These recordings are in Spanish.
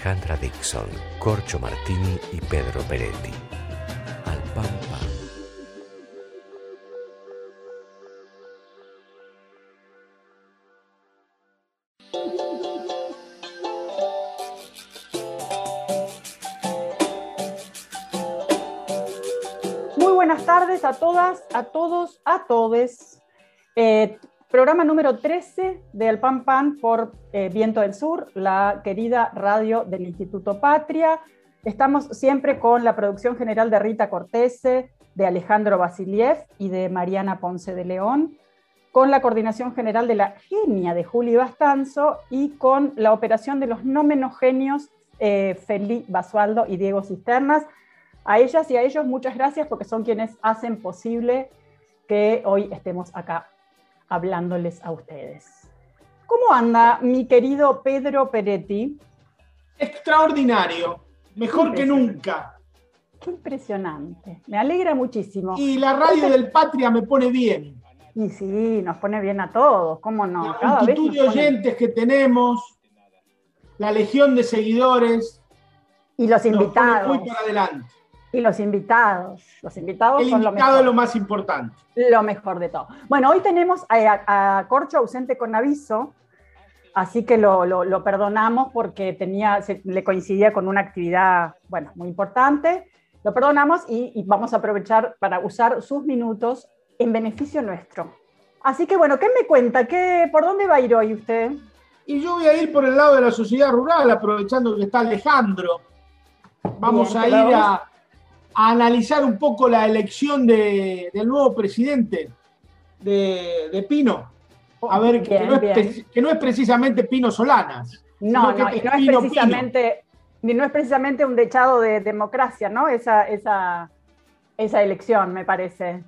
Alejandra Dixon, Corcho Martini y Pedro Peretti. Al pan. Muy buenas tardes a todas, a todos, a todes. Eh, programa número 13 de El Pan Pan por eh, Viento del Sur, la querida radio del Instituto Patria. Estamos siempre con la producción general de Rita Cortese, de Alejandro Basiliev y de Mariana Ponce de León, con la coordinación general de la genia de Juli Bastanzo y con la operación de los no menos genios eh, Feli Basualdo y Diego Cisternas. A ellas y a ellos muchas gracias porque son quienes hacen posible que hoy estemos acá hablándoles a ustedes. ¿Cómo anda mi querido Pedro Peretti? Extraordinario, mejor que nunca. Qué impresionante, me alegra muchísimo. Y la radio del Patria me pone bien. Y sí, nos pone bien a todos, ¿cómo no? La Cada multitud de pone- oyentes que tenemos, la legión de seguidores, Y los nos pone invitados. muy para adelante. Y los invitados. Los invitados El son lo invitado mejor. es lo más importante. lo mejor de todo. Bueno, hoy tenemos a, Corcho ausente con aviso, así que lo, lo- lo perdonamos porque tenía, se- le coincidía con una actividad, bueno, muy importante. Lo perdonamos y, y vamos a aprovechar para usar sus minutos en beneficio nuestro. Así que bueno, ¿qué me cuenta? ¿Qué, ¿Por dónde va a ir hoy usted? Y yo voy a ir por el lado de la sociedad rural, aprovechando que está Alejandro. Vamos Bien, a ir vamos- a, a analizar un poco la elección de- del nuevo presidente de, de Pino. A ver, que, no es, bien. pre- que no es precisamente Pino Solanas. No, no, y es no es Pino precisamente, ni no es precisamente un dechado de democracia, ¿no? Esa, esa, esa elección, me parece.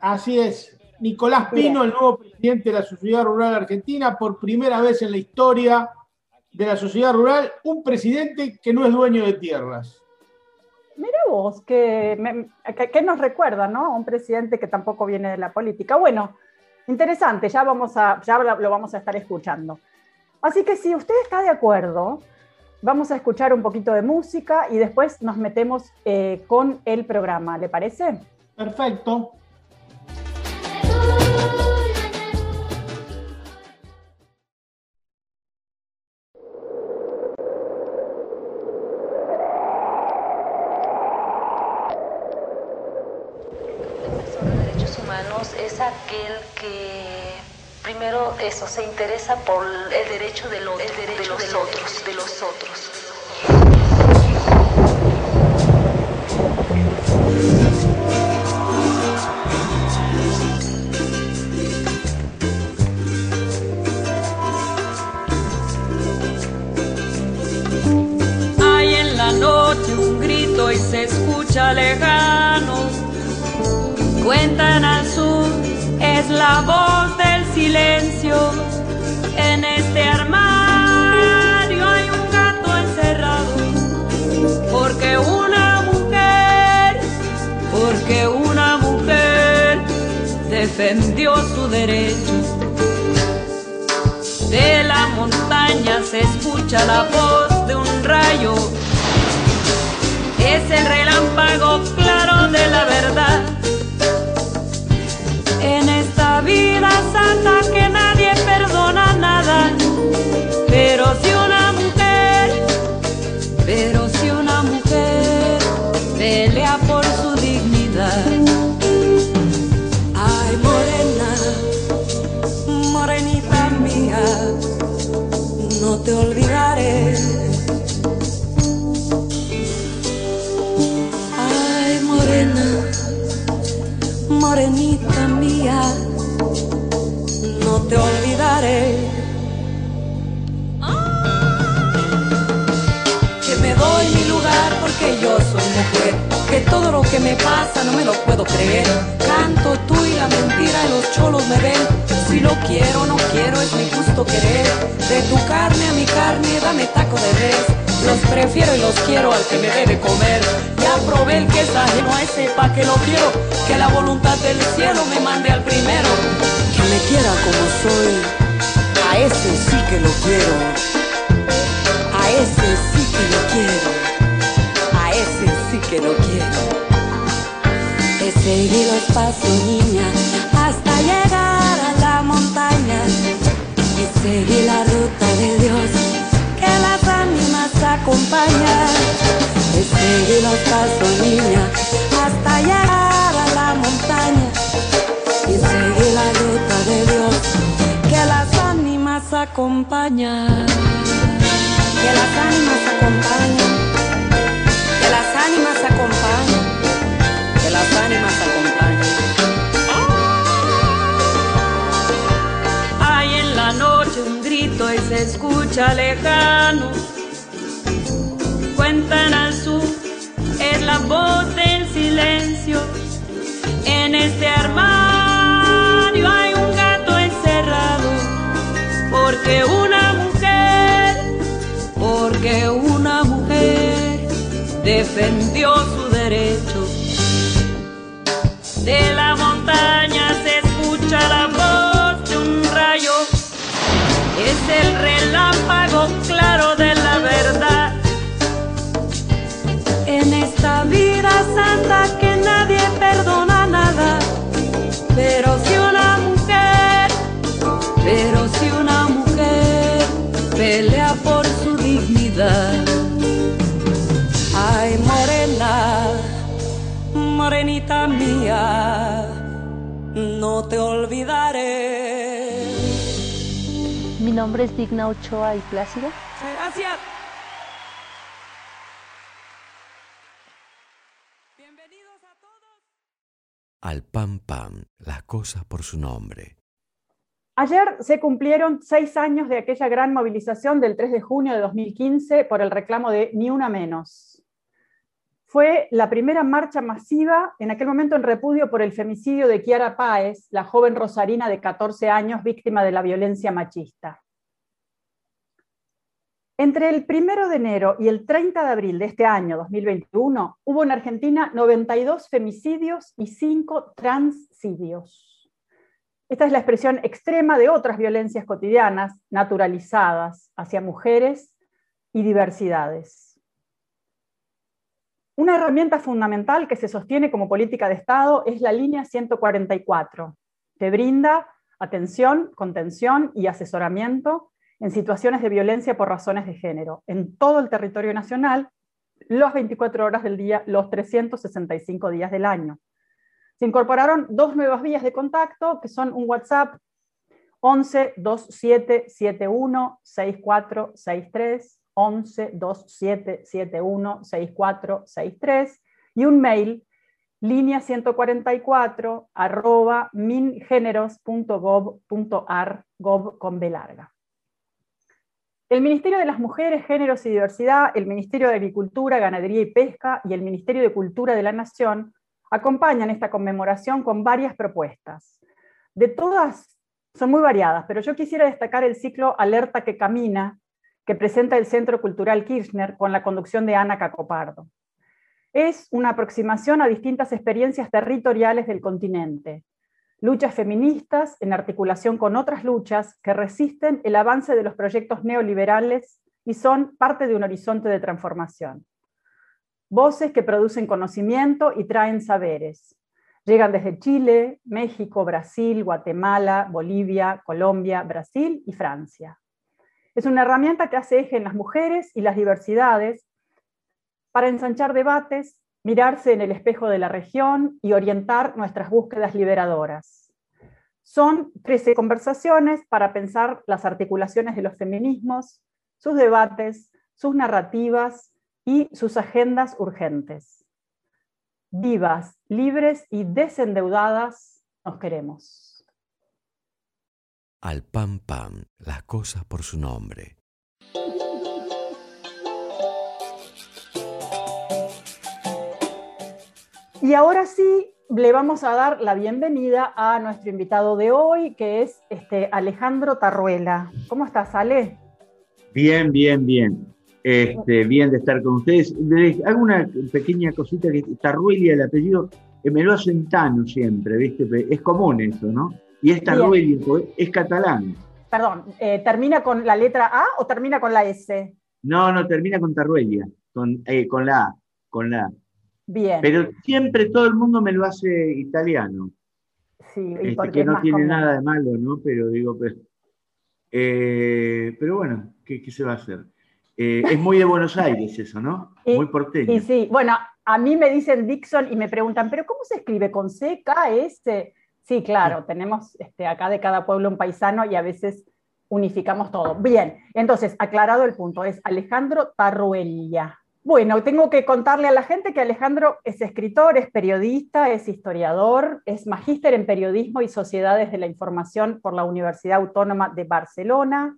Así es. Nicolás Bien. Pino, el nuevo presidente de la Sociedad Rural Argentina, por primera vez en la historia de la sociedad rural, un presidente que no es dueño de tierras. Mira vos, que, me- nos recuerda, ¿no? Un presidente que tampoco viene de la política. Bueno, interesante, ya, vamos a, ya lo lo vamos a estar escuchando. Así que si usted está de acuerdo, vamos a escuchar un poquito de música y después nos metemos eh, con el programa, ¿le parece? Perfecto. Se interesa por el derecho de los, el derecho de los otros, de los otros. Hay en la noche un grito y se escucha lejano. Cuentan al sur, es la voz silencio. En este armario hay un gato encerrado. Porque una mujer, porque una mujer defendió su derecho. De la montaña se escucha la voz de un rayo. Es el relámpago claro de la verdad. Que me pasa, no me lo puedo creer. Canto tú y la mentira y los cholos me ven. Si lo quiero, no quiero, es mi justo querer. De tu carne a mi carne, dame taco de res. Los prefiero y los quiero al que me debe comer. Ya probé el que es ajeno a ese pa' que lo quiero. Que la voluntad del cielo me mande al primero. Que me quiera como soy. A ese sí que lo quiero. Paso, niña, hasta llegar a la montaña. Y seguí la ruta de Dios que las ánimas acompañan. He seguido los pasos, niña, hasta llegar a la montaña. Y seguí la ruta de Dios que las ánimas acompañan. Que las ánimas acompañan. Que las ánimas acompañan. Que las ánimas acompañan. Y se escucha lejano. Cuentan al sur, es la voz del silencio. En este armario hay un gato encerrado. Porque una mujer, porque una mujer defendió su derecho. De la montaña el relámpago claro de la verdad. En esta vida santa que nadie perdona nada. Pero si una mujer, pero si una mujer pelea por su dignidad. Ay, morena, morenita mía, no te olvidaré. Nombre es Digna Ochoa y Plácida. Gracias. Bienvenidos a todos. Al pam pam, las cosas por su nombre. Ayer se cumplieron seis años de aquella gran movilización del 3 de junio de 2015 por el reclamo de Ni Una Menos. Fue la primera marcha masiva en aquel momento en repudio por el femicidio de Kiara Páez, la joven rosarina de 14 años víctima de la violencia machista. Entre el 1 de enero y el 30 de abril de este año, 2021, hubo en Argentina 92 femicidios y 5 transcidios. Esta es la expresión extrema de otras violencias cotidianas naturalizadas hacia mujeres y diversidades. Una herramienta fundamental que se sostiene como política de Estado es la línea 144, que brinda atención, contención y asesoramiento en situaciones de violencia por razones de género en todo el territorio nacional, las 24 horas del día, los 365 días del año. Se incorporaron dos nuevas vías de contacto, que son un WhatsApp 11 2771 6463, 11 2771 6463, y un mail línea 144 arroba mingeneros.gov.ar, gov con B larga. El Ministerio de las Mujeres, Géneros y Diversidad, el Ministerio de Agricultura, Ganadería y Pesca y el Ministerio de Cultura de la Nación acompañan esta conmemoración con varias propuestas. De todas son muy variadas, pero yo quisiera destacar el ciclo Alerta que Camina, que presenta el Centro Cultural Kirchner con la conducción de Ana Cacopardo. Es una aproximación a distintas experiencias territoriales del continente, luchas feministas en articulación con otras luchas que resisten el avance de los proyectos neoliberales y son parte de un horizonte de transformación. Voces que producen conocimiento y traen saberes. Llegan desde Chile, México, Brasil, Guatemala, Bolivia, Colombia, Brasil y Francia. Es una herramienta que hace eje en las mujeres y las diversidades para ensanchar debates, mirarse en el espejo de la región y orientar nuestras búsquedas liberadoras. Son 13 conversaciones para pensar las articulaciones de los feminismos, sus debates, sus narrativas y sus agendas urgentes. Vivas, libres y desendeudadas nos queremos. Al pam pam, las cosas por su nombre. Y ahora sí, le vamos a dar la bienvenida a nuestro invitado de hoy, que es este, Alejandro Tarruela. ¿Cómo estás, Ale? Bien, bien, bien. Este, bien de estar con ustedes. Les hago una pequeña cosita que Tarruelia, el apellido, me lo hacen Tano siempre, ¿viste? Es común eso, ¿no? Y es Tarruelia, es catalán. Perdón, eh, ¿termina con la letra A o termina con la S? No, no, termina con Tarruelia, con, eh, con la A, con la A. Bien. Pero siempre todo el mundo me lo hace italiano. Sí, y Este, que no tiene común. nada de malo, ¿no? Pero digo, pero, eh, pero bueno, ¿qué, qué se va a hacer? Eh, es muy de Buenos Aires eso, ¿no? Y- muy porteño. Y sí, bueno, a mí me dicen Dixon y me preguntan, ¿pero cómo se escribe? ¿Con C, K, S? Sí, claro, tenemos este, acá de cada pueblo un paisano y a veces unificamos todo. Bien, entonces, aclarado el punto, es Alejandro Tarruella. Bueno, tengo que contarle a la gente que Alejandro es escritor, es periodista, es historiador, es magíster en periodismo y sociedades de la información por la Universidad Autónoma de Barcelona,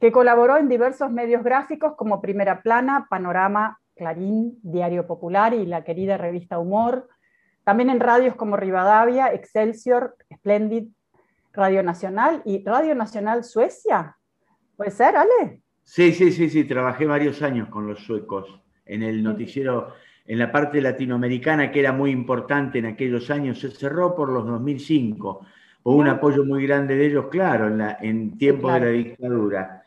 que colaboró en diversos medios gráficos como Primera Plana, Panorama, Clarín, Diario Popular y la querida revista Humor. También en radios como Rivadavia, Excelsior, Splendid, Radio Nacional y Radio Nacional Suecia. ¿Puede ser, Ale? Sí, sí, sí, sí, trabajé varios años con los suecos en el noticiero, en la parte latinoamericana que era muy importante en aquellos años, se cerró por los 2005, hubo un apoyo muy grande de ellos, claro, en, la, en tiempos claro. de la dictadura.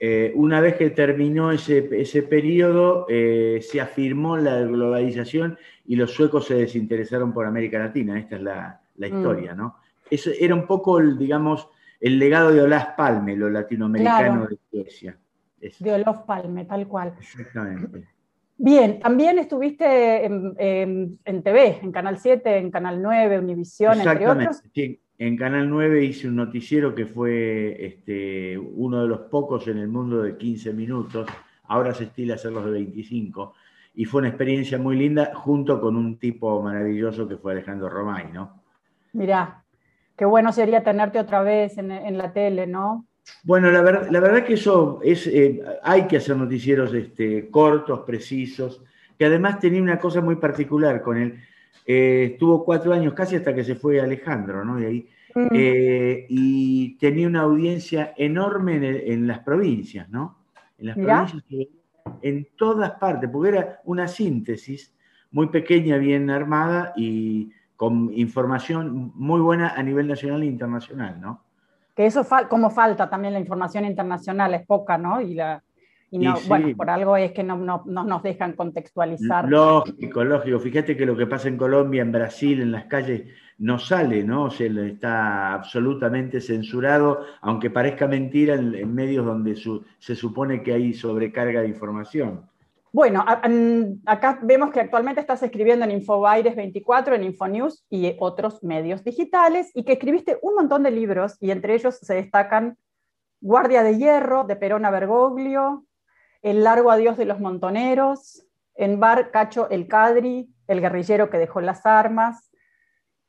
Eh, una vez que terminó ese, ese periodo, eh, se afirmó la globalización y los suecos se desinteresaron por América Latina, esta es la, la Mm. historia, ¿no? Eso era un poco, el, digamos, el legado de Olaf Palme, lo latinoamericano Claro. de Suecia. Eso. De Olof Palme, tal cual. Exactamente. Bien, también estuviste en, en- en TV, en Canal 7, en Canal 9, Univisión, entre otros. Sí, en Canal 9 hice un noticiero que fue este, uno de los pocos en el mundo de 15 minutos. Ahora se estila hacerlos de 25. Y fue una experiencia muy linda junto con un tipo maravilloso que fue Alejandro Romay, ¿no? Mirá, qué bueno sería tenerte otra vez en, en la tele, ¿no? Bueno, la, ver- la verdad que eso es, eh, hay que hacer noticieros este, cortos, precisos, que además tenía una cosa muy particular con él. Eh, estuvo cuatro años casi hasta que se fue Alejandro, ¿no? Y ahí, Mm, eh, y tenía una audiencia enorme en, el- en las provincias, ¿no? En las provincias, en todas partes, porque era una síntesis muy pequeña, bien armada y con información muy buena a nivel nacional e internacional, ¿no? Que eso fal- como falta también la información internacional, es poca, ¿no? Y, la, y no, Y sí. bueno, por algo es que no, no- no nos dejan contextualizar. Lógico, lógico. Fíjate que lo que pasa en Colombia, en Brasil, en las calles, no sale, ¿no? O sea, está absolutamente censurado, aunque parezca mentira, en, en medios donde su- se supone que hay sobrecarga de información. Bueno, acá vemos que actualmente estás escribiendo en Infobaires 24, en Infonews y otros medios digitales, y que escribiste un montón de libros, y entre ellos se destacan Guardia de Hierro, de Perón a Bergoglio, El largo adiós de los montoneros, En Bar Cacho el Cadri, El guerrillero que dejó las armas,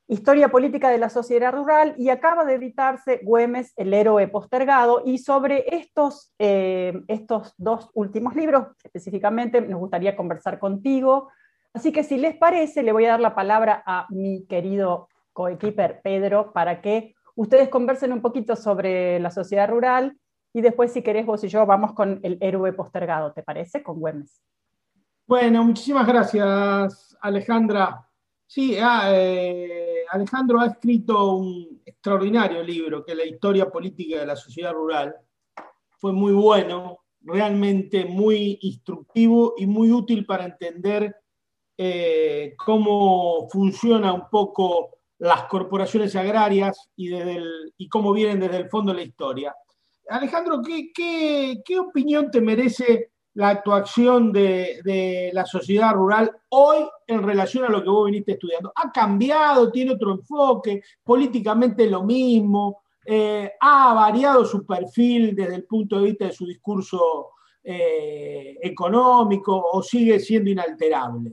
Historia política de la sociedad rural, y acaba de editarse Güemes, el héroe postergado, y sobre estos, eh, estos dos últimos libros específicamente nos gustaría conversar contigo. Así que si les parece, le voy a dar la palabra a mi querido coequiper Pedro para que ustedes conversen un poquito sobre la sociedad rural y después si querés vos y yo vamos con el héroe postergado, ¿te parece? Con Güemes. Bueno, muchísimas gracias, Alejandra. Sí, ah, eh, Alejandro ha escrito un extraordinario libro que es la historia política de la sociedad rural. Fue muy bueno, realmente muy instructivo y muy útil para entender eh, cómo funciona un poco las corporaciones agrarias y, cómo vienen desde el fondo de la historia. Alejandro, ¿qué, qué- qué opinión te merece la actuación de, de la sociedad rural hoy en relación a lo que vos viniste estudiando? ¿Ha cambiado? ¿Tiene otro enfoque? ¿Políticamente lo mismo? Eh, ¿Ha variado su perfil desde el punto de vista de su discurso eh, económico o sigue siendo inalterable?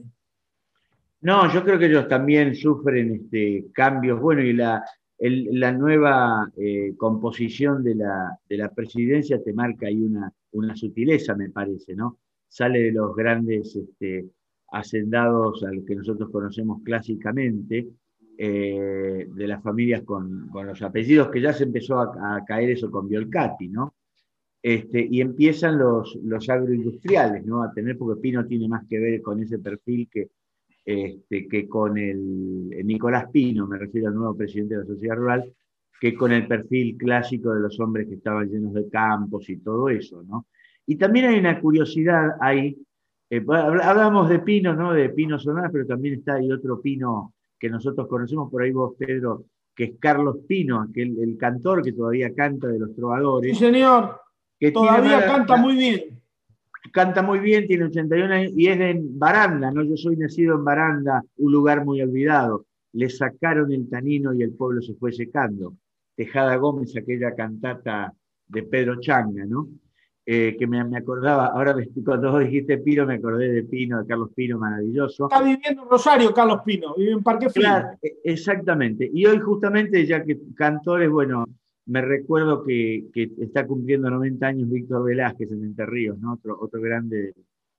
No, yo creo que ellos también sufren este, cambios. Bueno, y la, la nueva eh, composición de la, de la presidencia te marca ahí una, una sutileza, me parece, ¿no? Sale de los grandes este, hacendados al que nosotros conocemos clásicamente, eh, de las familias con, los apellidos, que ya se empezó a, caer eso con Biolcati, ¿no? Este, y empiezan los, los agroindustriales, ¿no? A tener, porque Pino tiene más que ver con ese perfil que, este, que con el, Nicolás Pino, me refiero al nuevo presidente de la sociedad rural, que con el perfil clásico de los hombres que estaban llenos de campos y todo eso, ¿no? Y también hay una curiosidad ahí, eh, hablamos de Pino, ¿no? De Pino Sonar, pero también está ahí otro Pino que nosotros conocemos por ahí vos, Pedro, que es Carlos Pino, aquel, el cantor que todavía canta de los trovadores. Sí, señor. Que todavía canta muy bien. Canta muy bien, tiene 81 años y es de Baranda, ¿no? Yo soy nacido en Baranda, un lugar muy olvidado. Le sacaron el tanino y el pueblo se fue secando. Tejada Gómez, aquella cantata de Pedro Changa, ¿no? Eh, que me, acordaba, ahora cuando vos dijiste Pino, me acordé de Pino, de Carlos Pino, maravilloso. Está viviendo en Rosario, Carlos Pino, vive en Parque Frío. E, exactamente. Y hoy justamente, ya que cantores, bueno, me recuerdo que, está cumpliendo 90 años Víctor Velázquez en Entre Ríos, ¿no? otro, otro grande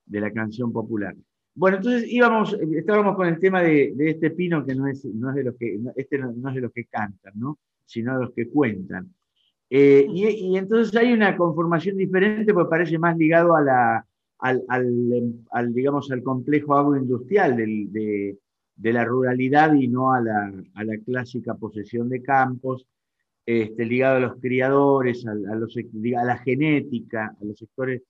de, la canción popular. Bueno, entonces íbamos, estábamos con el tema de, este Pino que no es, no es de los que, este no, es de los que cantan, ¿no? sino de los que cuentan. Eh, y, entonces hay una conformación diferente porque parece más ligado a la, al, digamos, al complejo agroindustrial de, la ruralidad y no a la, clásica posesión de campos, este, ligado a los criadores, a, los, a la genética, a los sectores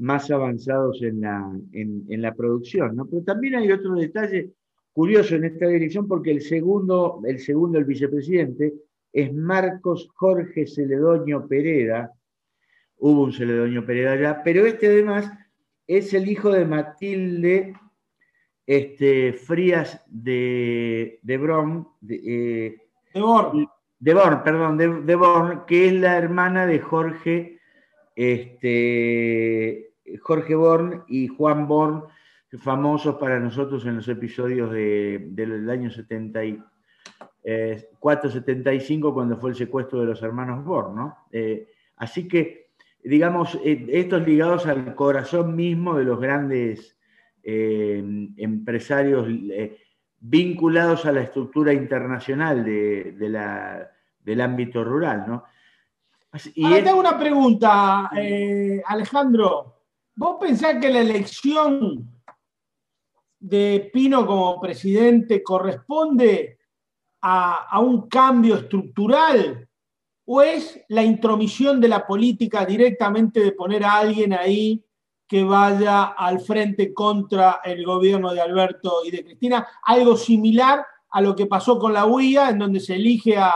más avanzados en la, en, la producción. ¿no? Pero también hay otro detalle curioso en esta dirección porque el segundo, el segundo, el vicepresidente, es Marcos Jorge Celedoño Pereda. Hubo un Celedoño Pereda ya, pero este además es el hijo de Matilde este, Frías de, de Bron, de, eh, de Born. perdón, de, Born, que es la hermana de Jorge, este, Jorge Born y Juan Born, famosos para nosotros en los episodios del año 70 475 cuando fue el secuestro de los hermanos Born, ¿no? Eh, así que, digamos, eh, estos ligados al corazón mismo de los grandes eh, empresarios vinculados a la estructura internacional de, la, del ámbito rural, ¿no? Y Ahora tengo una pregunta, Alejandro. ¿Vos pensás que la elección de Pino como presidente corresponde a, un cambio estructural o es la intromisión de la política directamente de poner a alguien ahí que vaya al frente contra el gobierno de Alberto y de Cristina, algo similar a lo que pasó con la UIA, en donde se elige a,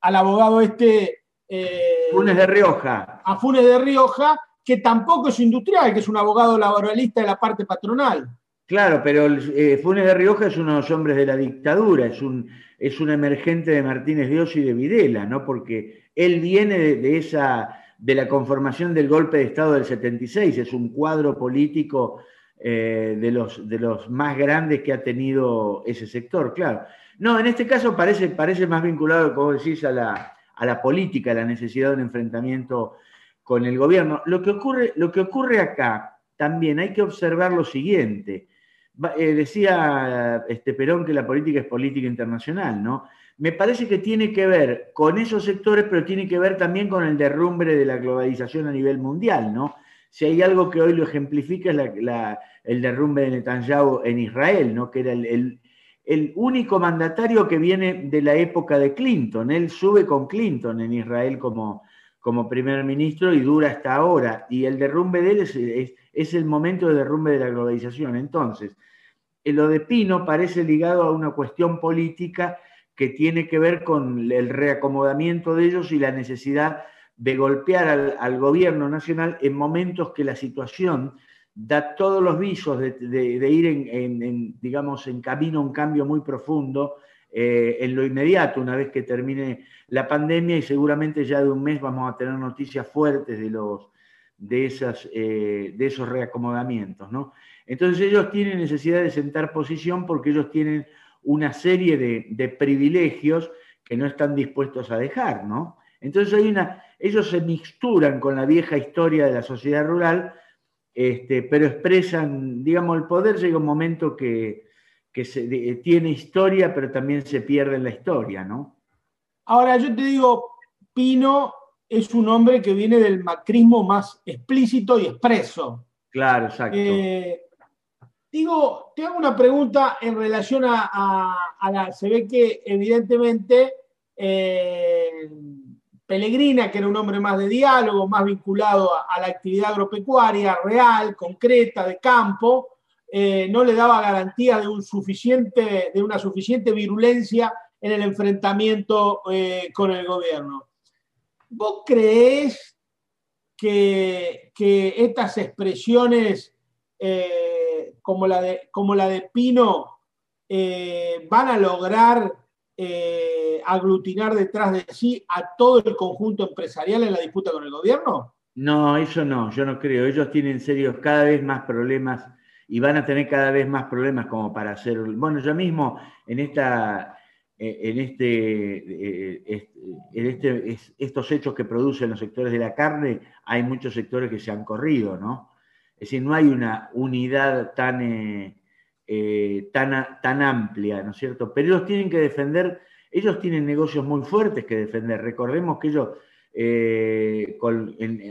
al abogado este... Eh, Funes de Rioja. A Funes de Rioja, que tampoco es industrial, que es un abogado laboralista de la parte patronal. Claro, pero eh, Funes de Rioja es uno de los hombres de la dictadura, es un, es un emergente de Martínez Dios y de Videla, ¿no? Porque él viene de, esa, de la conformación del golpe de Estado del 76, es un cuadro político eh, de, los, de los más grandes que ha tenido ese sector, claro. No, en este caso parece, parece más vinculado, como decís, a la, a la política, a la necesidad de un enfrentamiento con el gobierno. Lo que ocurre, lo que ocurre acá también hay que observar lo siguiente. Eh, decía este Perón que la política es política internacional, ¿no? Me parece que tiene que ver con esos sectores, pero tiene que ver también con el derrumbe de la globalización a nivel mundial, ¿no? Si hay algo que hoy lo ejemplifica es el derrumbe de Netanyahu en Israel, ¿no? Que el, único mandatario que viene de la época de Clinton. Él sube con Clinton en Israel como, como primer ministro y dura hasta ahora. Y el derrumbe de él es, es el momento de derrumbe de la globalización. Entonces, eh, lo de Pino parece ligado a una cuestión política que tiene que ver con el reacomodamiento de ellos y la necesidad de golpear al, gobierno nacional en momentos que la situación da todos los visos de, ir en, digamos, en camino a un cambio muy profundo eh, en lo inmediato, una vez que termine la pandemia y seguramente ya de un mes vamos a tener noticias fuertes de, los, de, esas, eh, de esos reacomodamientos. ¿no? Entonces ellos tienen necesidad de sentar posición porque ellos tienen una serie de, privilegios que no están dispuestos a dejar, Entonces hay una, ellos se mixturan con la vieja historia de la sociedad rural este, pero expresan, digamos, el poder llega un momento que, tiene historia, pero también se pierde en la historia, ¿no? Ahora, yo te digo, Pino es un hombre que viene del macrismo más explícito y expreso. Claro, exacto. Eh, digo, te hago una pregunta en relación a, la. Se ve que, evidentemente, eh, Pellegrina, que era un hombre más de diálogo, más vinculado a, la actividad agropecuaria real, concreta, de campo, eh, no le daba garantía de, una suficiente virulencia en el enfrentamiento eh, con el gobierno. ¿Vos creés que, estas expresiones eh, como la de Pino van a lograr aglutinar detrás de sí a todo el conjunto empresarial en la disputa con el gobierno? No, eso no, yo no creo. Ellos tienen serios cada vez más problemas y van a tener cada vez más problemas como para hacer. Bueno, yo mismo en esta, eh, en este, eh, en este, estos hechos que producen los sectores de la carne, hay muchos sectores que se han corrido, ¿no? Es decir, no hay una unidad tan, eh, tan, tan amplia, ¿no es cierto? Pero ellos tienen que defender, ellos tienen negocios muy fuertes que defender. Recordemos que ellos,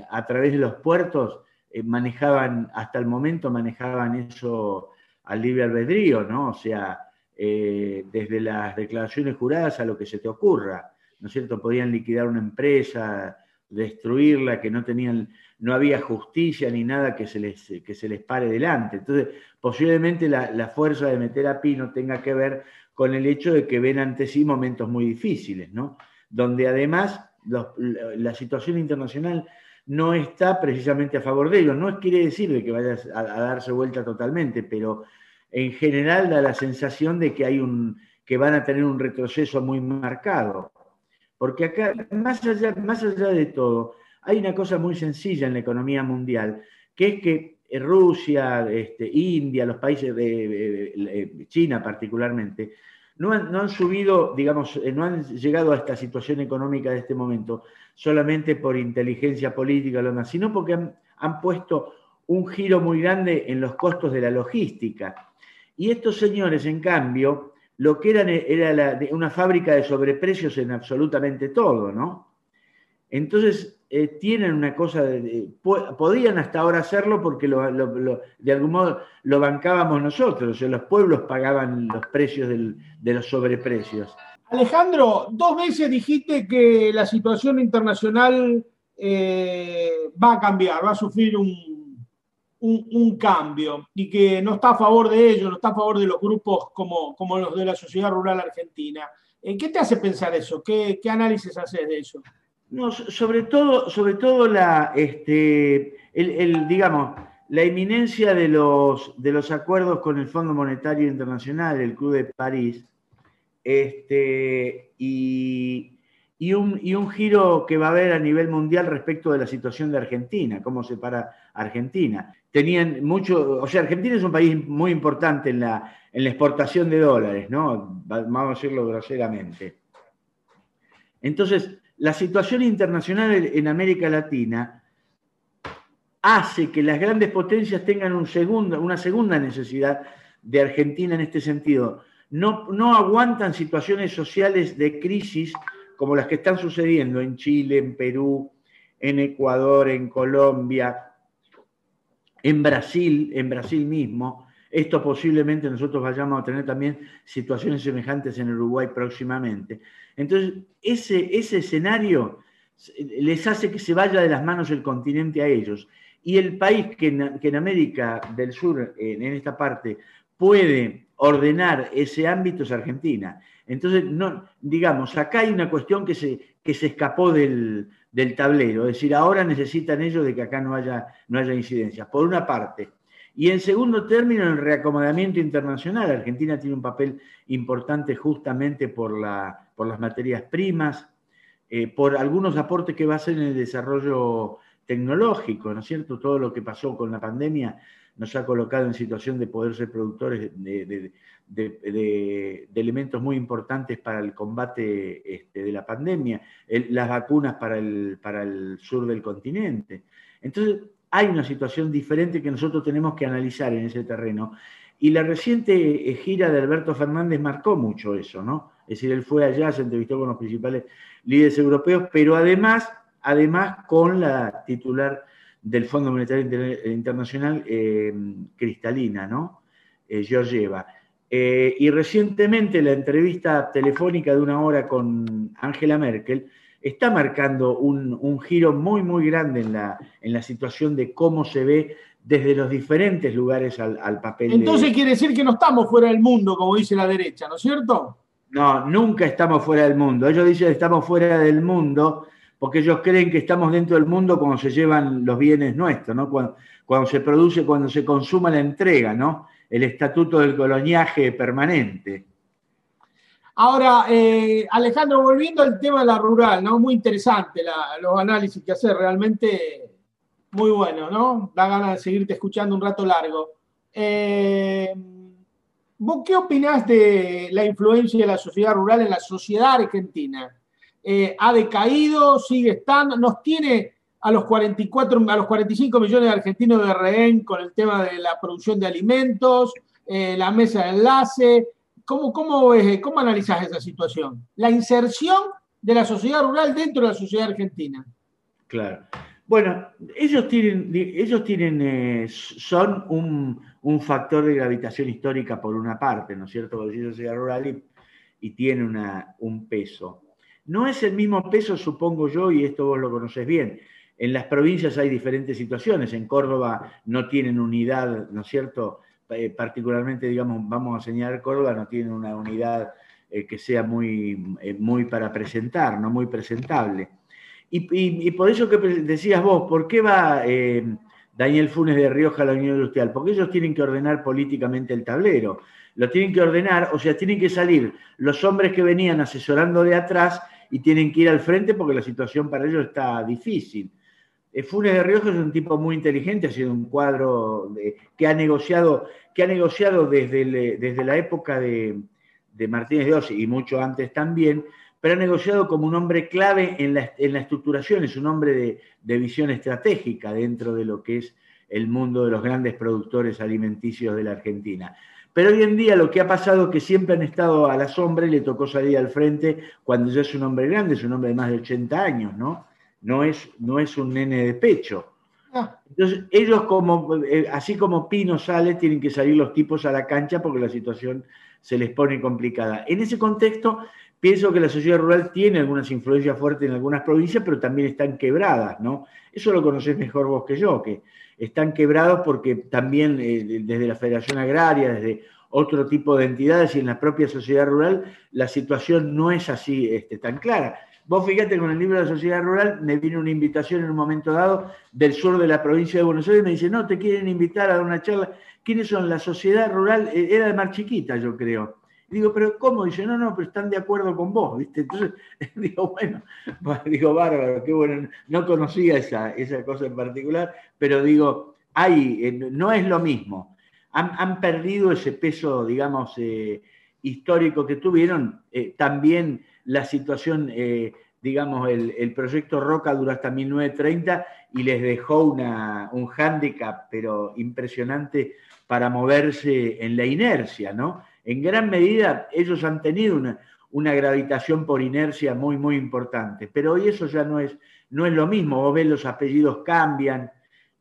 a través de los puertos, eh, manejaban, hasta el momento manejaban eso al libre albedrío, ¿no? O sea, eh, desde las declaraciones juradas a lo que se te ocurra, ¿no es cierto? Podían liquidar una empresa, destruirla, que no tenían, no había justicia ni nada que se les, que se les pare delante. Entonces, posiblemente la, fuerza de meter a Pino tenga que ver con el hecho de que ven ante sí momentos muy difíciles, ¿no? Donde además la situación internacional no está precisamente a favor de ellos. No quiere decir de que vaya a, darse vuelta totalmente, pero en general da la sensación de que, hay un, que van a tener un retroceso muy marcado. Porque acá, más allá, más allá de todo, hay una cosa muy sencilla en la economía mundial, que es que Rusia, este, India, los países de, China particularmente, no han, subido, digamos, eh, no han llegado a esta situación económica de este momento solamente por inteligencia política lo demás, sino porque han, puesto un giro muy grande en los costos de la logística. Y estos señores, en cambio, lo que eran era una fábrica de sobreprecios en absolutamente todo, ¿no? Entonces, eh, tienen una cosa, de, podían hasta ahora hacerlo porque de algún modo lo bancábamos nosotros, o sea, los pueblos pagaban los precios de los sobreprecios. Alejandro, dos veces dijiste que la situación internacional eh, va a cambiar, va a sufrir un, un, cambio y que no está a favor de ello, no está a favor de los grupos como, como los de la sociedad rural argentina. Eh, ¿Qué te hace pensar eso? ¿Qué, qué análisis haces de eso? No, sobre todo, sobre todo la, este, el, digamos, la inminencia de los, de los acuerdos con el Fondo Monetario Internacional, el Club de París, este, y, y, un, y, un, giro que va a haber a nivel mundial respecto de la situación de Argentina, cómo se para Argentina. Tenían mucho, o sea, Argentina es un país muy importante en la, en la exportación de dólares, ¿no? Vamos a decirlo groseramente. Entonces, la situación internacional en América Latina hace que las grandes potencias tengan un una segunda necesidad de Argentina en este sentido. No, no aguantan situaciones sociales de crisis como las que están sucediendo en Chile, en Perú, en Ecuador, en Colombia, en Brasil, en Brasil mismo. Esto posiblemente nosotros vayamos a tener también situaciones semejantes en Uruguay próximamente. Entonces, ese, ese escenario les hace que se vaya de las manos el continente a ellos. Y el país que en, América del Sur, en, esta parte, puede ordenar ese ámbito es Argentina. Entonces, no, digamos, acá hay una cuestión que se, que se escapó del, tablero, es decir, ahora necesitan ellos de que acá no haya, no haya incidencias, por una parte. Y en segundo término, el reacomodamiento internacional. Argentina tiene un papel importante justamente por la, por las materias primas, eh, por algunos aportes que va a hacer en el desarrollo tecnológico, ¿no es cierto? Todo lo que pasó con la pandemia nos ha colocado en situación de poder ser productores de, elementos muy importantes para el combate este, de la pandemia, las vacunas para el, para el sur del continente. Entonces, hay una situación diferente que nosotros tenemos que analizar en ese terreno. Y la reciente eh, gira de Alberto Fernández marcó mucho eso, ¿no? Es decir, él fue allá, se entrevistó con los principales líderes europeos, pero además, además con la titular del Fondo Monetario Internacional, eh, Cristalina, ¿no? Eh, Georgieva. Eh, y recientemente la entrevista telefónica de una hora con Angela Merkel está marcando un, giro muy, muy grande en la, en la situación de cómo se ve desde los diferentes lugares al, papel. Entonces quiere decir que no estamos fuera del mundo, como dice la derecha, ¿no es cierto? No, nunca estamos fuera del mundo. Ellos dicen que estamos fuera del mundo porque ellos creen que estamos dentro del mundo cuando se llevan los bienes nuestros, ¿no? Cuando, cuando se produce, cuando se consuma la entrega, ¿no? El estatuto del coloniaje permanente. Ahora, eh, Alejandro, volviendo al tema de la rural, ¿no? Muy interesante los análisis que hace, realmente muy bueno, ¿no? Da ganas de seguirte escuchando un rato largo. Eh, ¿Vos qué opinás de la influencia de la sociedad rural en la sociedad argentina? Eh, ¿Ha decaído? ¿Sigue estando? ¿Nos tiene a los, 44, a los 45 millones de argentinos de rehén con el tema de la producción de alimentos, la mesa de enlace? ¿Cómo, cómo, ¿Cómo analizás esa situación? La inserción de la sociedad rural dentro de la sociedad argentina. Claro. Bueno, ellos tienen, ellos tienen eh, son un, factor de gravitación histórica por una parte, ¿no es cierto? Porque ellos sociedad rural y, tiene una, un peso. No es el mismo peso, supongo yo, y esto vos lo conoces bien. En las provincias hay diferentes situaciones. En Córdoba no tienen unidad, ¿no es cierto? Eh, particularmente, digamos, vamos a señalar Córdoba, no tiene una unidad eh, que sea muy, muy para presentar, no muy presentable. Y, por eso que decías vos, ¿por qué va eh, Daniel Funes de Rioja a la Unión Industrial? Porque ellos tienen que ordenar políticamente el tablero. Lo tienen que ordenar, o sea, tienen que salir los hombres que venían asesorando de atrás y tienen que ir al frente porque la situación para ellos está difícil. Eh, Funes de Rioja es un tipo muy inteligente, ha sido un cuadro que ha negociado, que ha negociado desde, desde la época de, de Martínez de Osi y mucho antes también, pero ha negociado como un hombre clave en la, estructuración, es un hombre de, visión estratégica dentro de lo que es el mundo de los grandes productores alimenticios de la Argentina. Pero hoy en día lo que ha pasado es que siempre han estado a la sombra y le tocó salir al frente cuando ya es un hombre grande, es un hombre de más de 80 años, ¿no? No es, no es un nene de pecho. Ah. Entonces, ellos como, eh, así como Pino sale, tienen que salir los tipos a la cancha porque la situación se les pone complicada. En ese contexto, Pienso que la sociedad rural tiene algunas influencias fuertes en algunas provincias, pero también están quebradas, ¿no? Eso lo conocés mejor vos que yo, que están quebrados porque también eh, desde la Federación Agraria, desde otro tipo de entidades y en la propia sociedad rural, la situación no es así este, tan clara. Vos fíjate, con el libro de la sociedad rural me vino una invitación en un momento dado del sur de la provincia de Buenos Aires y me dice, no, te quieren invitar a dar una charla. ¿Quiénes son? La sociedad rural, eh, era de Mar Chiquita, yo creo digo, pero ¿cómo? Dice, no, no, pero están de acuerdo con vos, ¿viste? Entonces, digo, bueno, digo, bárbaro, qué bueno, no conocía esa, esa cosa en particular, pero digo, hay, eh, no es lo mismo. Han, perdido ese peso, digamos, eh, histórico que tuvieron. También la situación, digamos, el, proyecto Roca duró hasta 1930 y les dejó una, un hándicap, pero impresionante para moverse en la inercia, ¿no? en gran medida ellos han tenido una, gravitación por inercia muy, muy importante, pero hoy eso ya no es, no es lo mismo, vos ves los apellidos cambian,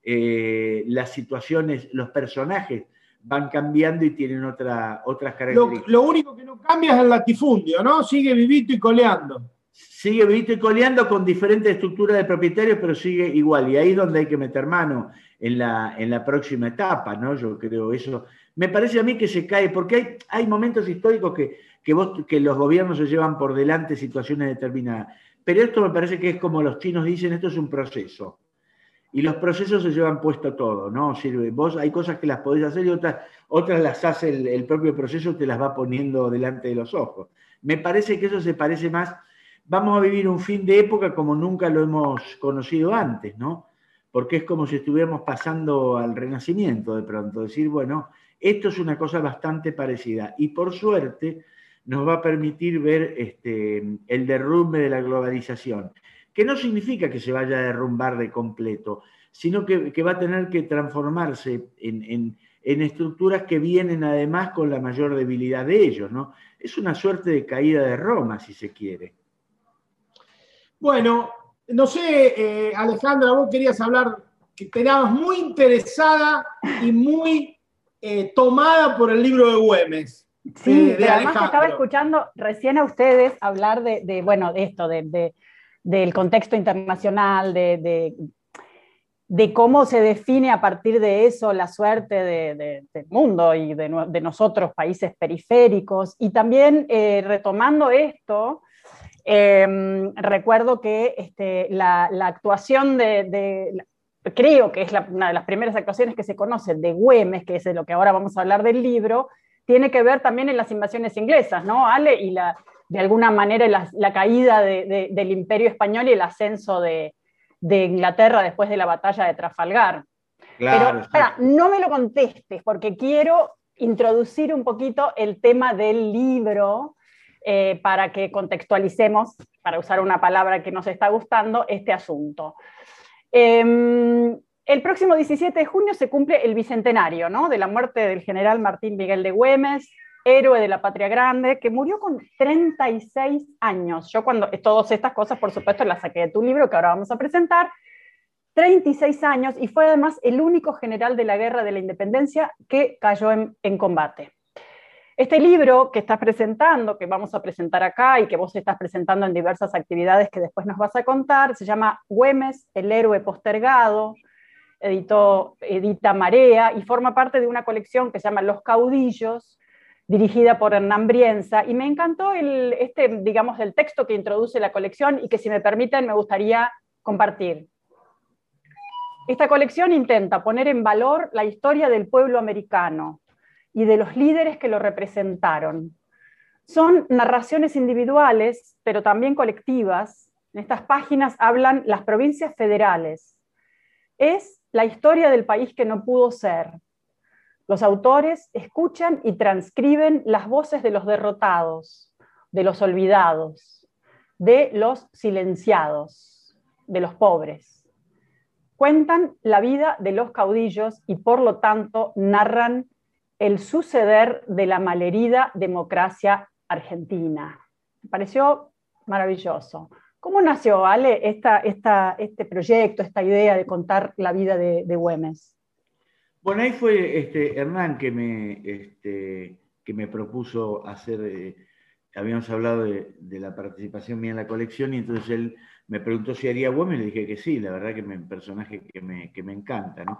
eh, las situaciones, los personajes van cambiando y tienen otra, otras características. Lo, único que no cambia es el latifundio, ¿no? Sigue vivito y coleando. Sigue vivito y coleando con diferentes estructuras de propietarios, pero sigue igual. Y ahí es donde hay que meter mano en la, en la próxima etapa, ¿no? Yo creo eso me parece a mí que se cae, porque hay, hay momentos históricos que, que, los gobiernos se llevan por delante situaciones determinadas. Pero esto me parece que es como los chinos dicen, esto es un proceso. Y los procesos se llevan puesto todo, ¿no? Sirve. Vos hay cosas que las podés hacer y otras, otras las hace el, el propio proceso, te las va poniendo delante de los ojos. Me parece que eso se parece más, vamos a vivir un fin de época como nunca lo hemos conocido antes, ¿no? Porque es como si estuviéramos pasando al renacimiento de pronto, decir, bueno, esto es una cosa bastante parecida y por suerte nos va a permitir ver este, el derrumbe de la globalización, que no significa que se vaya a derrumbar de completo, sino que, va a tener que transformarse en, estructuras que vienen además con la mayor debilidad de ellos, ¿no? Es una suerte de caída de Roma, si se quiere. Bueno, no sé, eh, Alejandra, vos querías hablar, que te muy interesada y muy eh, tomada por el libro de Güemes. Sí, de, además estaba escuchando recién a ustedes hablar de, bueno, de esto, de, del contexto internacional, de, de, cómo se define a partir de eso la suerte del mundo y de, nosotros, países periféricos. Y también eh, retomando esto, em, recuerdo que este, la, actuación de, creo que es una de las primeras actuaciones que se conocen de Güemes, que es de lo que ahora vamos a hablar del libro, tiene que ver también en las invasiones inglesas, ¿no, Ale? Y la, de alguna manera la, caída del imperio español y el ascenso de, Inglaterra después de la batalla de Trafalgar. Pero no me lo contestes porque quiero introducir un poquito el tema del libro eh, para que contextualicemos, para usar una palabra que nos está gustando, este asunto. Em, el próximo 17 de junio se cumple el bicentenario ¿no? de la muerte del general Martín Miguel de Güemes, héroe de la patria grande, que murió con 36 años. Yo cuando todas estas cosas, por supuesto, las saqué de tu libro que ahora vamos a presentar. 36 años y fue además el único general de la Guerra de la Independencia que cayó en, combate. Este libro que estás presentando, que vamos a presentar acá y que vos estás presentando en diversas actividades que después nos vas a contar, se llama Güemes, el héroe postergado, edita Marea y forma parte de una colección que se llama Los Caudillos, dirigida por Hernán Brienza, y me encantó el, este, digamos, el texto que introduce la colección y que si me permiten me gustaría compartir. Esta colección intenta poner en valor la historia del pueblo americano y de los líderes que lo representaron. Son narraciones individuales, pero también colectivas. En estas páginas hablan las provincias federales. Es la historia del país que no pudo ser. Los autores escuchan y transcriben las voces de los derrotados, de los olvidados, de los silenciados, de los pobres. Cuentan la vida de los caudillos y por lo tanto narran el suceder de la malherida democracia argentina. Me pareció maravilloso. ¿Cómo nació, Ale, este proyecto, esta idea de contar la vida de, Güemes? Bueno, ahí fue este, Hernán que me, este, que me propuso hacer, eh, habíamos hablado de, la participación mía en la colección y entonces él me preguntó si haría y le dije que sí, la verdad que es un personaje que me, encanta, ¿no?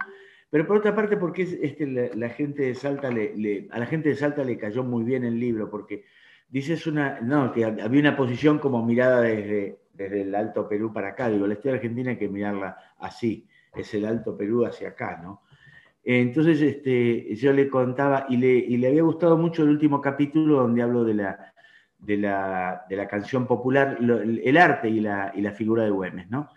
Pero por otra parte, porque este, la, gente de Salta le, a la gente de Salta le cayó muy bien el libro, porque dices una, no, que había una posición como mirada desde, desde el Alto Perú para acá. Digo, la historia argentina hay que mirarla así, es el Alto Perú hacia acá, ¿no? Entonces este, yo le contaba y le, había gustado mucho el último capítulo donde hablo de la, de la, canción popular, el arte y la, y la, figura de Güemes, ¿no?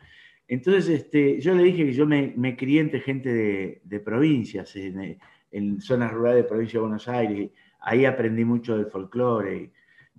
Entonces este, yo le dije que yo me, crié entre gente de, provincias, en, zonas rurales de provincia de Buenos Aires, ahí aprendí mucho del folclore,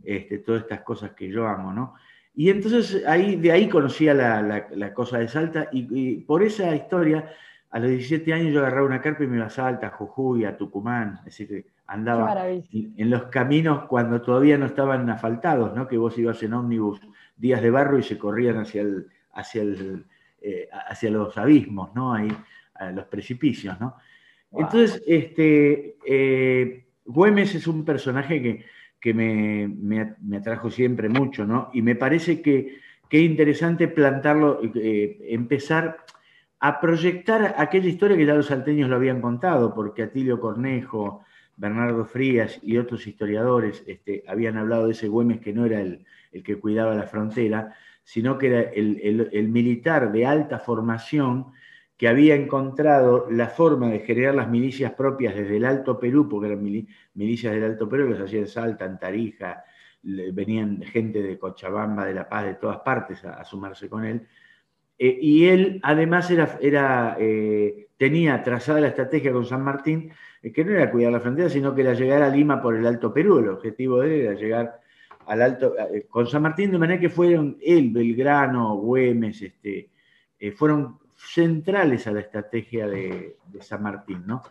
este, todas estas cosas que yo amo, ¿no? Y entonces ahí, de ahí conocía la, cosa de Salta y, por esa historia, a los 17 años yo agarraba una carpa y me iba a Salta, a Jujuy, a Tucumán, es decir, andaba en los caminos cuando todavía no estaban asfaltados, ¿no? que vos ibas en ómnibus días de barro y se corrían hacia, el, hacia, el, eh, hacia los abismos, ¿no? Ahí, a los precipicios. ¿no? Entonces, este, eh, Güemes es un personaje que que me, me, atrajo siempre mucho, ¿no? Y me parece que, que es interesante plantarlo, eh, empezar a proyectar aquella historia que ya los salteños lo habían contado, porque Atilio Cornejo, Bernardo Frías y otros historiadores este, habían hablado de ese Güemes que no era el, el que cuidaba la frontera, sino que era el, el, militar de alta formación que había encontrado la forma de generar las milicias propias desde el Alto Perú, porque eran milicias del Alto Perú se hacían Salta, en Tarija, venían gente de Cochabamba, de La Paz, de todas partes a, sumarse con él. Eh, y él además era, eh, tenía trazada la estrategia con San Martín, eh, que no era cuidar la frontera, sino que era llegar a Lima por el Alto Perú. El objetivo de él era llegar al Alto, con San Martín, de manera que fueron él, Belgrano, Güemes, este, fueron centrales a la estrategia de, San Martín, ¿no?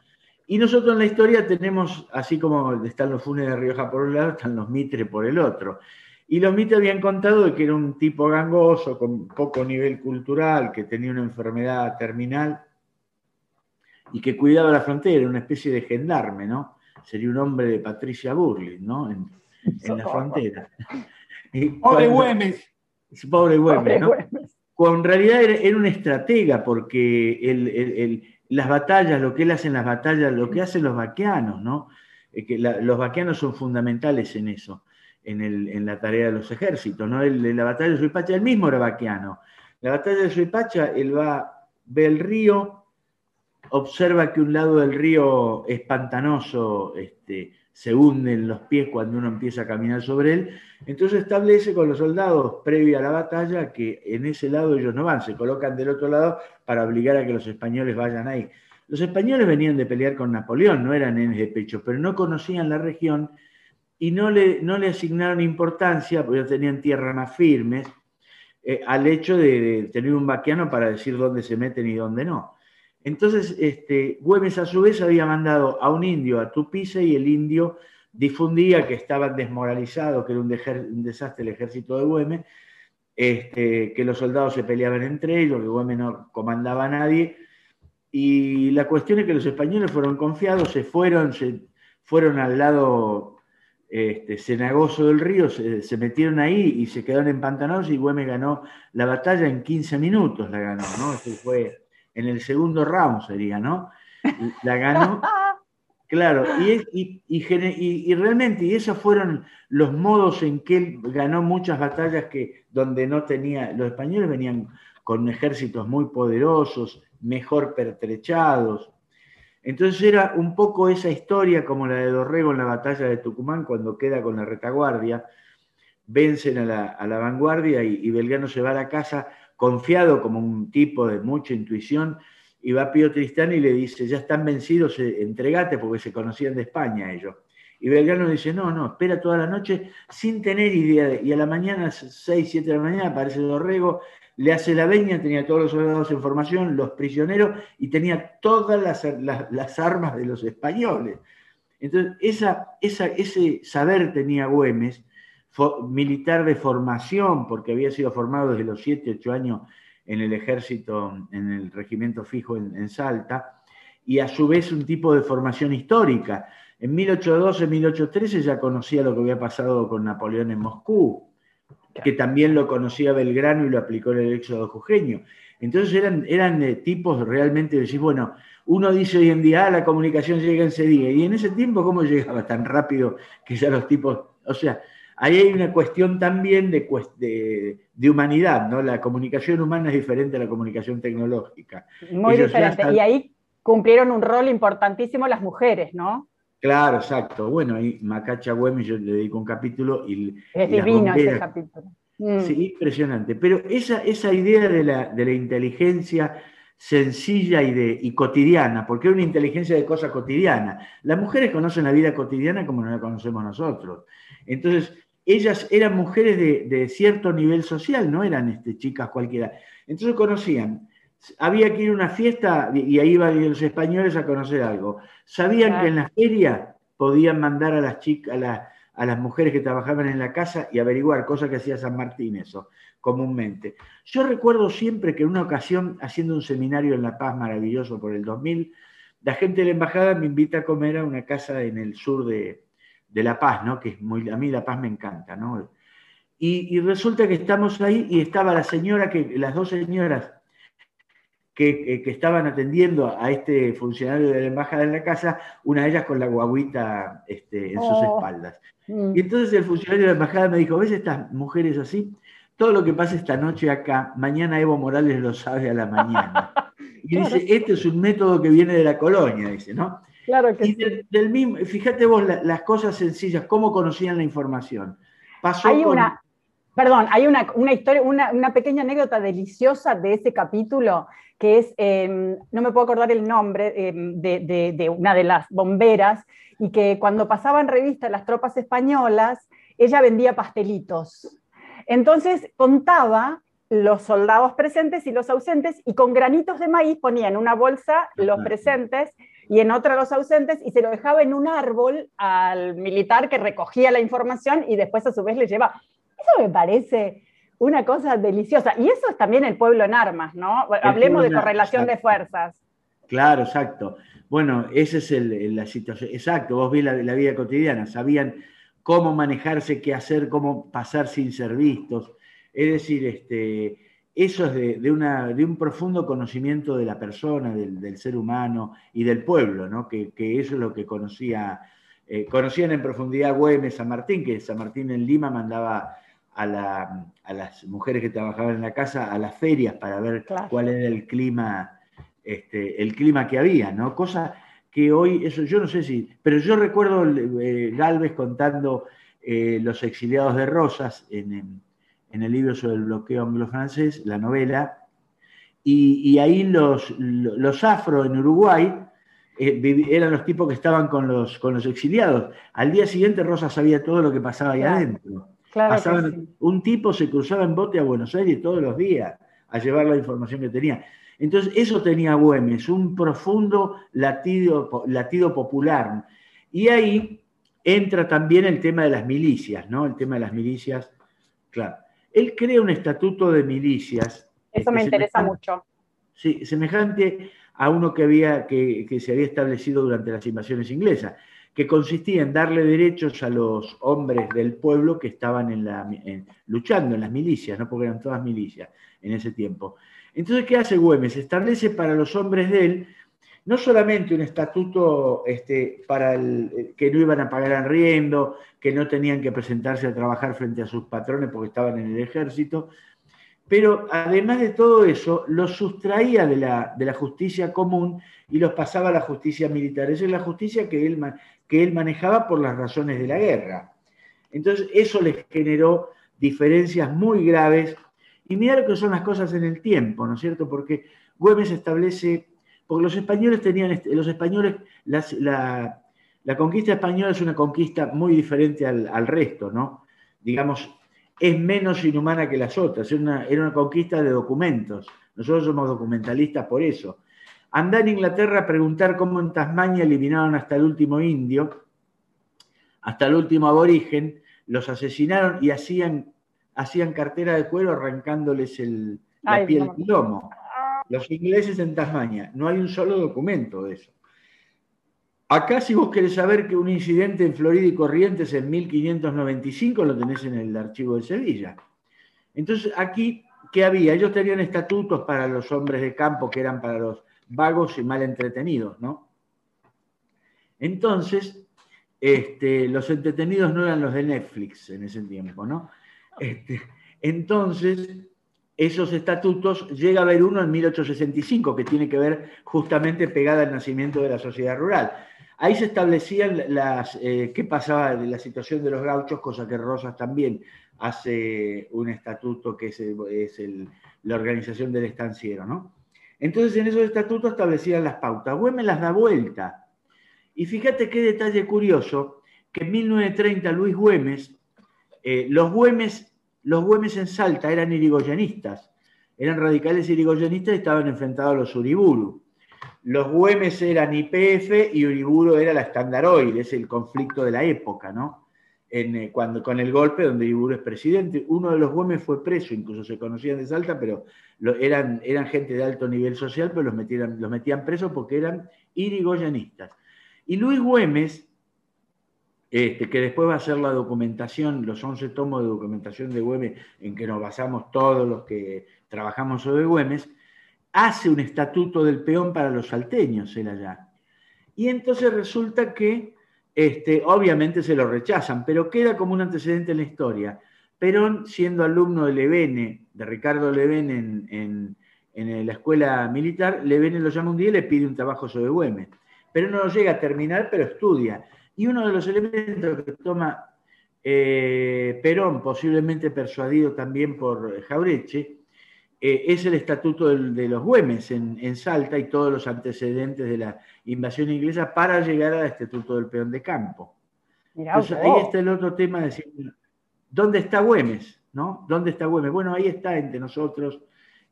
Y nosotros en la historia tenemos, así como están los Funes de Rioja por un lado, están los Mitre por el otro. Y los Mitre habían contado de que era un tipo gangoso, con poco nivel cultural, que tenía una enfermedad terminal y que cuidaba la frontera, una especie de gendarme, ¿no? Sería un hombre de Patricia Burley, ¿no? En, la frontera. Pobre Güemes. Pobre Güemes, ¿no? Cuando en realidad era, un estratega, porque las batallas, lo que él hace en las batallas, lo que hacen los vaqueanos, ¿no? que los vaqueanos son fundamentales en eso, en, la tarea de los ejércitos, ¿no? En la batalla de Suipacha, él mismo era vaqueano. La batalla de Suipacha, él va, ve el río, observa que un lado del río es pantanoso, este, se hunden los pies cuando uno empieza a caminar sobre él. Entonces establece con los soldados, previa a la batalla, que en ese lado ellos no van, se colocan del otro lado para obligar a que los españoles vayan ahí. Los españoles venían de pelear con Napoleón, no eran nenes de pecho, pero no conocían la región y no le, no le asignaron importancia, porque ellos tenían tierra más firmes, eh, al hecho de, tener un vaquiano para decir dónde se meten y dónde no. Entonces, este, Güemes a su vez había mandado a un indio a Tupice y el indio difundía que estaban desmoralizados, que era un, desastre el ejército de Güemes, este, que los soldados se peleaban entre ellos, que Güemes no comandaba a nadie. Y la cuestión es que los españoles fueron confiados, se fueron, se fueron al lado este, cenagoso del río, se, metieron ahí y se quedaron empantanados y Güemes ganó la batalla en 15 minutos, la ganó, ¿no? Eso fue en el segundo round sería, ¿no? La ganó. Claro, y, y, realmente, y esos fueron los modos en que él ganó muchas batallas que donde no tenía, los españoles venían con ejércitos muy poderosos, mejor pertrechados. Entonces era un poco esa historia como la de Dorrego en la batalla de Tucumán, cuando queda con la retaguardia, vencen a la, vanguardia y, y Belgrano se va a la casa confiado como un tipo de mucha intuición, y va Pío Tristán y le dice, ya están vencidos, eh, entregate, porque se conocían de España ellos. Y Belgrano dice, no, no, espera toda la noche sin tener idea. Y a la mañana, 6, 7 de la mañana, aparece Dorrego, le hace la veña, tenía todos los soldados en formación, los prisioneros, y tenía todas las, armas de los españoles. Entonces, esa, esa, ese saber tenía Güemes, militar de formación, porque había sido formado desde los 7, 8 años en el ejército, en el regimiento fijo en, Salta, y a su vez un tipo de formación histórica. En 1812, 1813 ya conocía lo que había pasado con Napoleón en Moscú, que también lo conocía Belgrano y lo aplicó en el éxodo jujeño. Entonces eran, eran eh, tipos realmente de decir, bueno, uno dice hoy en día, ah, la comunicación llega en ese día, y en ese tiempo, ¿cómo llegaba tan rápido que ya los tipos, o sea, ahí hay una cuestión también de, de, humanidad, ¿no? La comunicación humana es diferente a la comunicación tecnológica. Muy diferente. Y ahí cumplieron un rol importantísimo las mujeres, ¿no? Claro, exacto. Bueno, ahí Macacha Güemes, yo le dedico un capítulo y. Es divino ese capítulo. Mm. Sí, impresionante. Pero esa, esa idea de la, de la inteligencia sencilla y, de, y cotidiana, porque es una inteligencia de cosas cotidianas. Las mujeres conocen la vida cotidiana como no la conocemos nosotros. Entonces, ellas eran mujeres de, cierto nivel social, no eran este, chicas cualquiera. Entonces conocían, había que ir a una fiesta y ahí iban los españoles a conocer algo. Sabían que en la feria podían mandar a las chicas, a, las mujeres que trabajaban en la casa y averiguar, cosas que hacía San Martín eso, comúnmente. Yo recuerdo siempre que en una ocasión, haciendo un seminario en La Paz maravilloso por el 2000, la gente de la embajada me invita a comer a una casa en el sur de, de La Paz, ¿no? que es muy, a mí La Paz me encanta. ¿no? Y, resulta que estamos ahí y estaba la señora, que, las dos señoras que, que, estaban atendiendo a este funcionario de la embajada en la casa, una de ellas con la guaguita este, en sus oh. espaldas. Mm. Y entonces el funcionario de la embajada me dijo, ¿ves estas mujeres así? Todo lo que pasa esta noche acá, mañana Evo Morales lo sabe a la mañana. Y dice, este es un método que viene de la colonia, dice, ¿no? Claro que y del, mismo, fíjate vos las cosas sencillas, cómo conocían la información. Pasó hay una, perdón, hay una, historia, una, pequeña anécdota deliciosa de ese capítulo, que es, em, no me puedo acordar el nombre, em, de, una de las bomberas, y que cuando pasaban revista las tropas españolas, ella vendía pastelitos. Entonces contaba los soldados presentes y los ausentes, y con granitos de maíz ponía en una bolsa los presentes y en otra los ausentes, y se lo dejaba en un árbol al militar que recogía la información y después a su vez le lleva. Eso me parece una cosa deliciosa. Y eso es también el pueblo en armas, ¿no? Hablemos de correlación de fuerzas. Claro, exacto. Bueno, esa es el- la situación. Exacto, vos ves la, la vida cotidiana, sabían cómo manejarse, qué hacer, cómo pasar sin ser vistos. Es decir, este, eso es de, de una, de un profundo conocimiento de la persona, del, del ser humano y del pueblo, ¿no? que, que eso es lo que conocía, eh, conocían en profundidad Güemes, San Martín, que San Martín en Lima mandaba a, la- a las mujeres que trabajaban en la casa a las ferias para ver Claro. cuál era el clima este, el clima que había, ¿no? Cosa que hoy, eso yo no sé si, pero yo recuerdo eh, Galvez contando eh, Los exiliados de Rosas en, el libro sobre el bloqueo anglo-francés, la novela, y, y ahí los, los afro en Uruguay eh, eran los tipos que estaban con los, con los exiliados. Al día siguiente Rosas sabía todo lo que pasaba ahí Claro. adentro. Claro que Pasaban- sí. Un tipo se cruzaba en bote a Buenos Aires todos los días a llevar la información que tenía. Entonces, eso tenía Güemes, un profundo latido, latido popular. Y ahí entra también el tema de las milicias, ¿no? El tema de las milicias, claro. Él crea un estatuto de milicias. Eso me interesa mucho. Sí, semejante a uno que, había, que, que se había establecido durante las invasiones inglesas, que consistía en darle derechos a los hombres del pueblo que estaban luchando en las milicias, ¿no? porque eran todas milicias en ese tiempo. Entonces, ¿qué hace Güemes? Establece para los hombres de él no solamente un estatuto este, para el, que no iban a pagar arriendo, que no tenían que presentarse a trabajar frente a sus patrones porque estaban en el ejército, pero además de todo eso, los sustraía de la, de la justicia común y los pasaba a la justicia militar. Esa es la justicia que él, que él manejaba por las razones de la guerra. Entonces, eso les generó diferencias muy graves. Y mira lo que son las cosas en el tiempo, ¿no es cierto? Porque Güemes establece, porque los españoles tenían, este- los españoles, la, la conquista española es una conquista muy diferente al, al resto, ¿no? Digamos, es menos inhumana que las otras, era una, era una conquista de documentos. Nosotros somos documentalistas por eso. Andá en Inglaterra a preguntar cómo en Tasmania eliminaron hasta el último indio, hasta el último aborigen, los asesinaron y hacían, hacían cartera de cuero arrancándoles el, la Ay, piel no. lomo. Los ingleses en Tasmania, no hay un solo documento de eso. Acá si vos querés saber que un incidente en Florida y Corrientes en 1595 lo tenés en el archivo de Sevilla. Entonces aquí, ¿qué había? Ellos tenían estatutos para los hombres de campo que eran para los vagos y mal entretenidos, ¿no? Entonces, este, los entretenidos no eran los de Netflix en ese tiempo, ¿no? Este, entonces, esos estatutos llega a haber uno en 1865 que tiene que ver justamente pegada al nacimiento de la sociedad rural. Ahí se establecían las, eh, qué pasaba de la situación de los gauchos, cosa que Rosas también hace un estatuto que es, es el- la organización del estanciero, ¿no? Entonces en esos estatutos establecían las pautas. Güemes las da vuelta. Y fíjate qué detalle curioso, que en 1930 Luis Güemes, eh, los Güemes, los Güemes en Salta eran irigoyenistas, eran radicales irigoyenistas y estaban enfrentados a los Uriburu. Los Güemes eran IPF y Uriburu era la Standaroil, es el conflicto de la época, ¿no? Eh, cuando, con el golpe donde Uriburu es presidente. Uno de los Güemes fue preso, incluso se conocían de Salta, pero eran, eran gente de alto nivel social, pero los metían, los metían presos porque eran irigoyenistas. Y Luis Güemes, este, que después va a ser la documentación, los 11 tomos de documentación de Güemes, en que nos basamos todos los que trabajamos sobre Güemes, hace un estatuto del peón para los salteños, él allá. Y entonces resulta que, este, obviamente se lo rechazan, pero queda como un antecedente en la historia. Perón, siendo alumno de Levene, de Ricardo Levene en, en- la escuela militar, Levene lo llama un día y le pide un trabajo sobre Güemes. Pero no lo llega a terminar, pero estudia. Y uno de los elementos que toma eh, Perón, posiblemente persuadido también por Jaureche, eh, es el estatuto de los Güemes en, en Salta y todos los antecedentes de la invasión inglesa para llegar al estatuto del peón de campo. Mirá Entonces ahí está el otro tema de decir, ¿dónde está Güemes? ¿no? ¿Dónde está Güemes? Bueno, ahí está entre nosotros,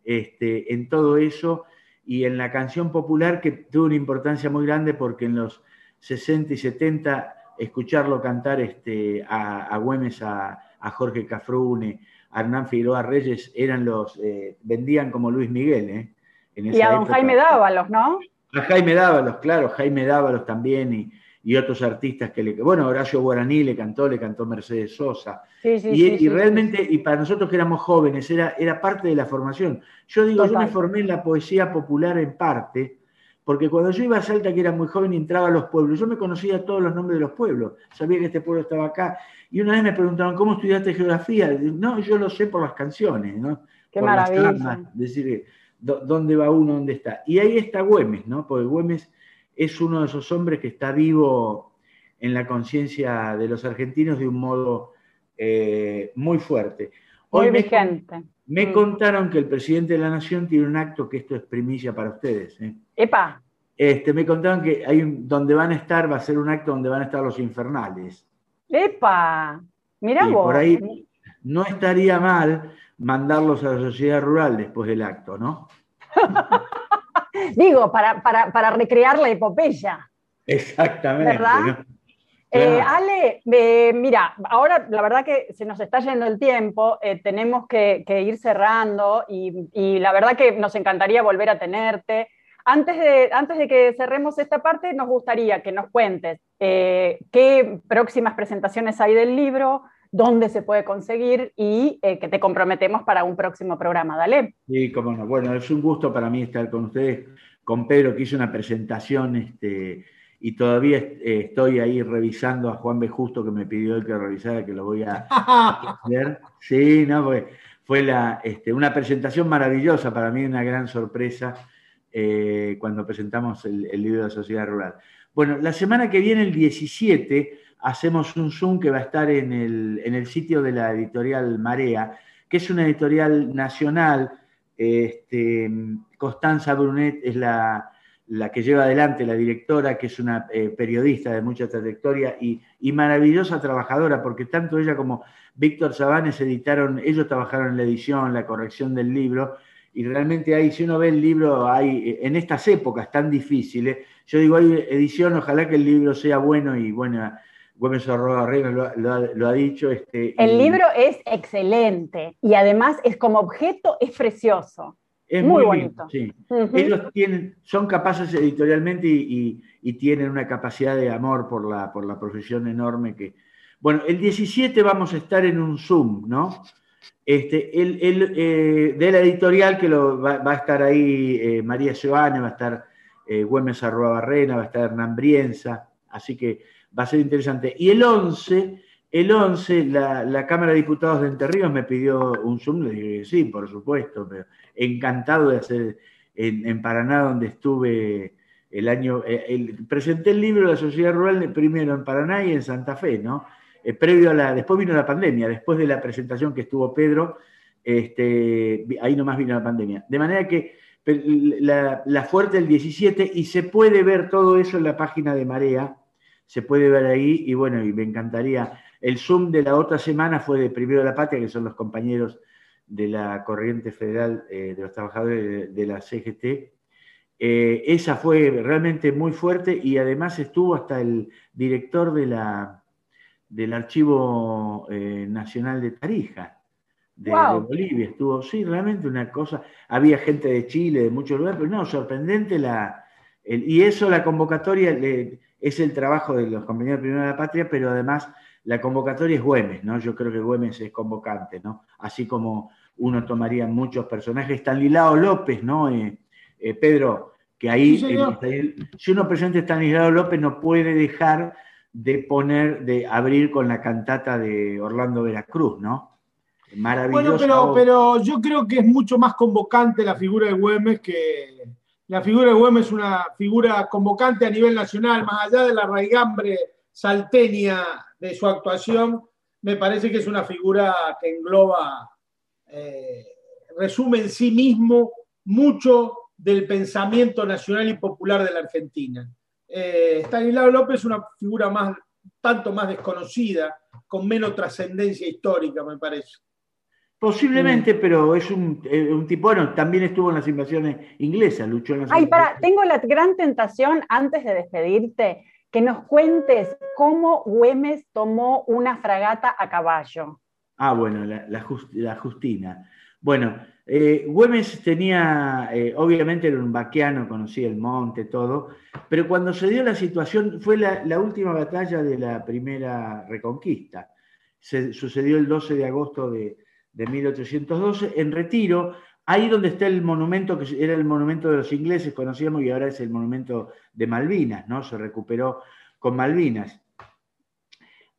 este, en todo eso, y en la canción popular que tuvo una importancia muy grande porque en los 60 y 70 escucharlo cantar este, a, Güemes, a, Jorge Cafrune, a Hernán Figueroa Reyes, eran los, eh, vendían como Luis Miguel, ¿eh? y a don Jaime Dávalos, ¿no? A Jaime Dávalos, claro, Jaime Dávalos también, y, y otros artistas que le... Bueno, Horacio Guaraní le cantó, le cantó Mercedes Sosa. y, realmente, y para nosotros que éramos jóvenes, era, era parte de la formación. Yo digo, yo me formé en la poesía popular en parte, porque cuando yo iba a Salta, que era muy joven, entraba a los pueblos, yo me conocía todos los nombres de los pueblos, sabía que este pueblo estaba acá, y una vez me preguntaban, ¿cómo estudiaste geografía? No, yo lo sé por las canciones, ¿no? Qué maravilla. decir, ¿dónde va uno, dónde está? Y ahí está Güemes, ¿no? Porque Güemes es uno de esos hombres que está vivo en la conciencia de los argentinos de un modo eh, muy fuerte. Hoy muy vigente. Me, mm. contaron que el presidente de la Nación tiene un acto que esto es primicia para ustedes. ¿eh? ¡Epa! Este, me contaron que hay donde van a estar, va a ser un acto donde van a estar los infernales. ¡Epa! Mirá vos. Por ahí no estaría mal mandarlos a la sociedad rural después del acto, ¿no? Digo, para, recrear la epopeya. Exactamente. ¿Verdad? Eh, Ale, eh, mira, ahora la verdad que se nos está yendo el tiempo, eh, tenemos que, ir cerrando y, la verdad que nos encantaría volver a tenerte. Antes de, antes de que cerremos esta parte, nos gustaría que nos cuentes qué próximas presentaciones hay del libro, dónde se puede conseguir y eh, que te comprometemos para un próximo programa. Dale. Sí, cómo no. Bueno, es un gusto para mí estar con ustedes, con Pedro, que hizo una presentación este, y todavía eh, estoy ahí revisando a Juan B. Justo, que me pidió el que revisara, que lo voy a hacer. Sí, no, fue la, este, una presentación maravillosa, para mí una gran sorpresa eh, cuando presentamos el, el libro de la Sociedad Rural. Bueno, la semana que viene, el 17, hacemos un Zoom que va a estar en el, sitio de la editorial Marea, que es una editorial nacional. Este, Constanza Brunet es la, que lleva adelante, la directora, que es una eh, periodista de mucha trayectoria y, maravillosa trabajadora, porque tanto ella como Víctor Sabanes editaron, ellos trabajaron en la edición, la corrección del libro, y realmente ahí, si uno ve el libro, hay, en estas épocas tan difíciles, yo digo, hay edición, ojalá que el libro sea bueno y bueno, Gómez Arroba lo, lo, ha dicho. Este, el libro es excelente y además es como objeto, es precioso. Es muy, bonito. sí. Ellos tienen, son capaces editorialmente y, tienen una capacidad de amor por la, por la profesión enorme que... Bueno, el 17 vamos a estar en un Zoom, ¿no? Este, el, el eh, de la editorial que lo, va, a estar ahí eh, María Giovanni, va a estar eh, Güemes Arroba Barrena, va a estar Hernán Brienza, así que va a ser interesante. Y el 11, el 11 la, Cámara de Diputados de Entre Ríos me pidió un Zoom, le dije sí, por supuesto, pero encantado de hacer en, Paraná, donde estuve el año, eh, presenté el libro de la Sociedad Rural primero en Paraná y en Santa Fe, ¿no? Eh, previo a la, después vino la pandemia, después de la presentación que estuvo Pedro, este, ahí nomás vino la pandemia. De manera que la, la fuerte del 17 y se puede ver todo eso en la página de Marea, se puede ver ahí y bueno, y me encantaría. El Zoom de la otra semana fue de Primero de la Patria, que son los compañeros de la Corriente Federal eh, de los Trabajadores de, la CGT. Eh, esa fue realmente muy fuerte y además estuvo hasta el director de la, del Archivo eh, Nacional de Tarija, de, Bolivia. Estuvo, sí, realmente una cosa. Había gente de Chile, de muchos lugares, pero no, sorprendente la. y eso, la convocatoria. Le, es el trabajo de los compañeros de Primera de la Patria, pero además la convocatoria es Güemes, ¿no? Yo creo que Güemes es convocante, ¿no? Así como uno tomaría muchos personajes, Estanislao López, ¿no? Eh, eh, Pedro, que ahí, si uno presenta a Estanislao López no puede dejar de poner, de abrir con la cantata de Orlando Veracruz, ¿no? Maravilloso. Bueno, pero, pero yo creo que es mucho más convocante la figura de Güemes que, la figura de Güemes es una figura convocante a nivel nacional, más allá de la raigambre salteña de su actuación, me parece que es una figura que engloba, eh, resume en sí mismo mucho del pensamiento nacional y popular de la Argentina. Eh, Stanislao López es una figura más, tanto más desconocida, con menos trascendencia histórica, me parece. Posiblemente, pero es un, eh, un, tipo, bueno, también estuvo en las invasiones inglesas, luchó en las Ay, para, tengo la gran tentación, antes de despedirte, que nos cuentes cómo Güemes tomó una fragata a caballo. Ah, bueno, la, Justina. Bueno, eh, Güemes tenía, eh, obviamente era un vaquiano, conocía el monte, todo, pero cuando se dio la situación, fue la, la última batalla de la primera reconquista. Se, sucedió el 12 de agosto de, de 1812, en Retiro, ahí donde está el monumento, que era el monumento de los ingleses, conocíamos, y ahora es el monumento de Malvinas, ¿no? Se recuperó con Malvinas.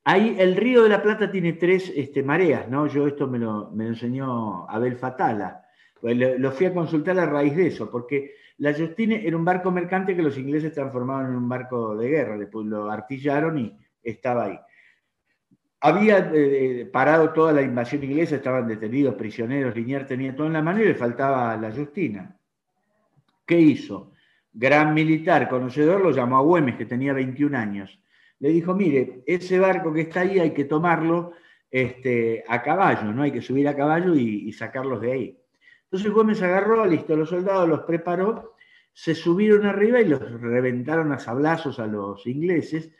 Ahí el río de la Plata tiene tres este, mareas, ¿no? Yo esto me lo, me enseñó Abel Fatala. Pues lo, fui a consultar a raíz de eso, porque la Justine era un barco mercante que los ingleses transformaron en un barco de guerra, después lo artillaron y estaba ahí había eh, parado toda la invasión inglesa, estaban detenidos, prisioneros, Linier tenía todo en la mano y le faltaba la Justina. ¿Qué hizo? Gran militar, conocedor, lo llamó a Güemes, que tenía 21 años. Le dijo, mire, ese barco que está ahí hay que tomarlo este, a caballo, ¿no? Hay que subir a caballo y, sacarlos de ahí. Entonces Güemes agarró, listo, los soldados los preparó, se subieron arriba y los reventaron a sablazos a los ingleses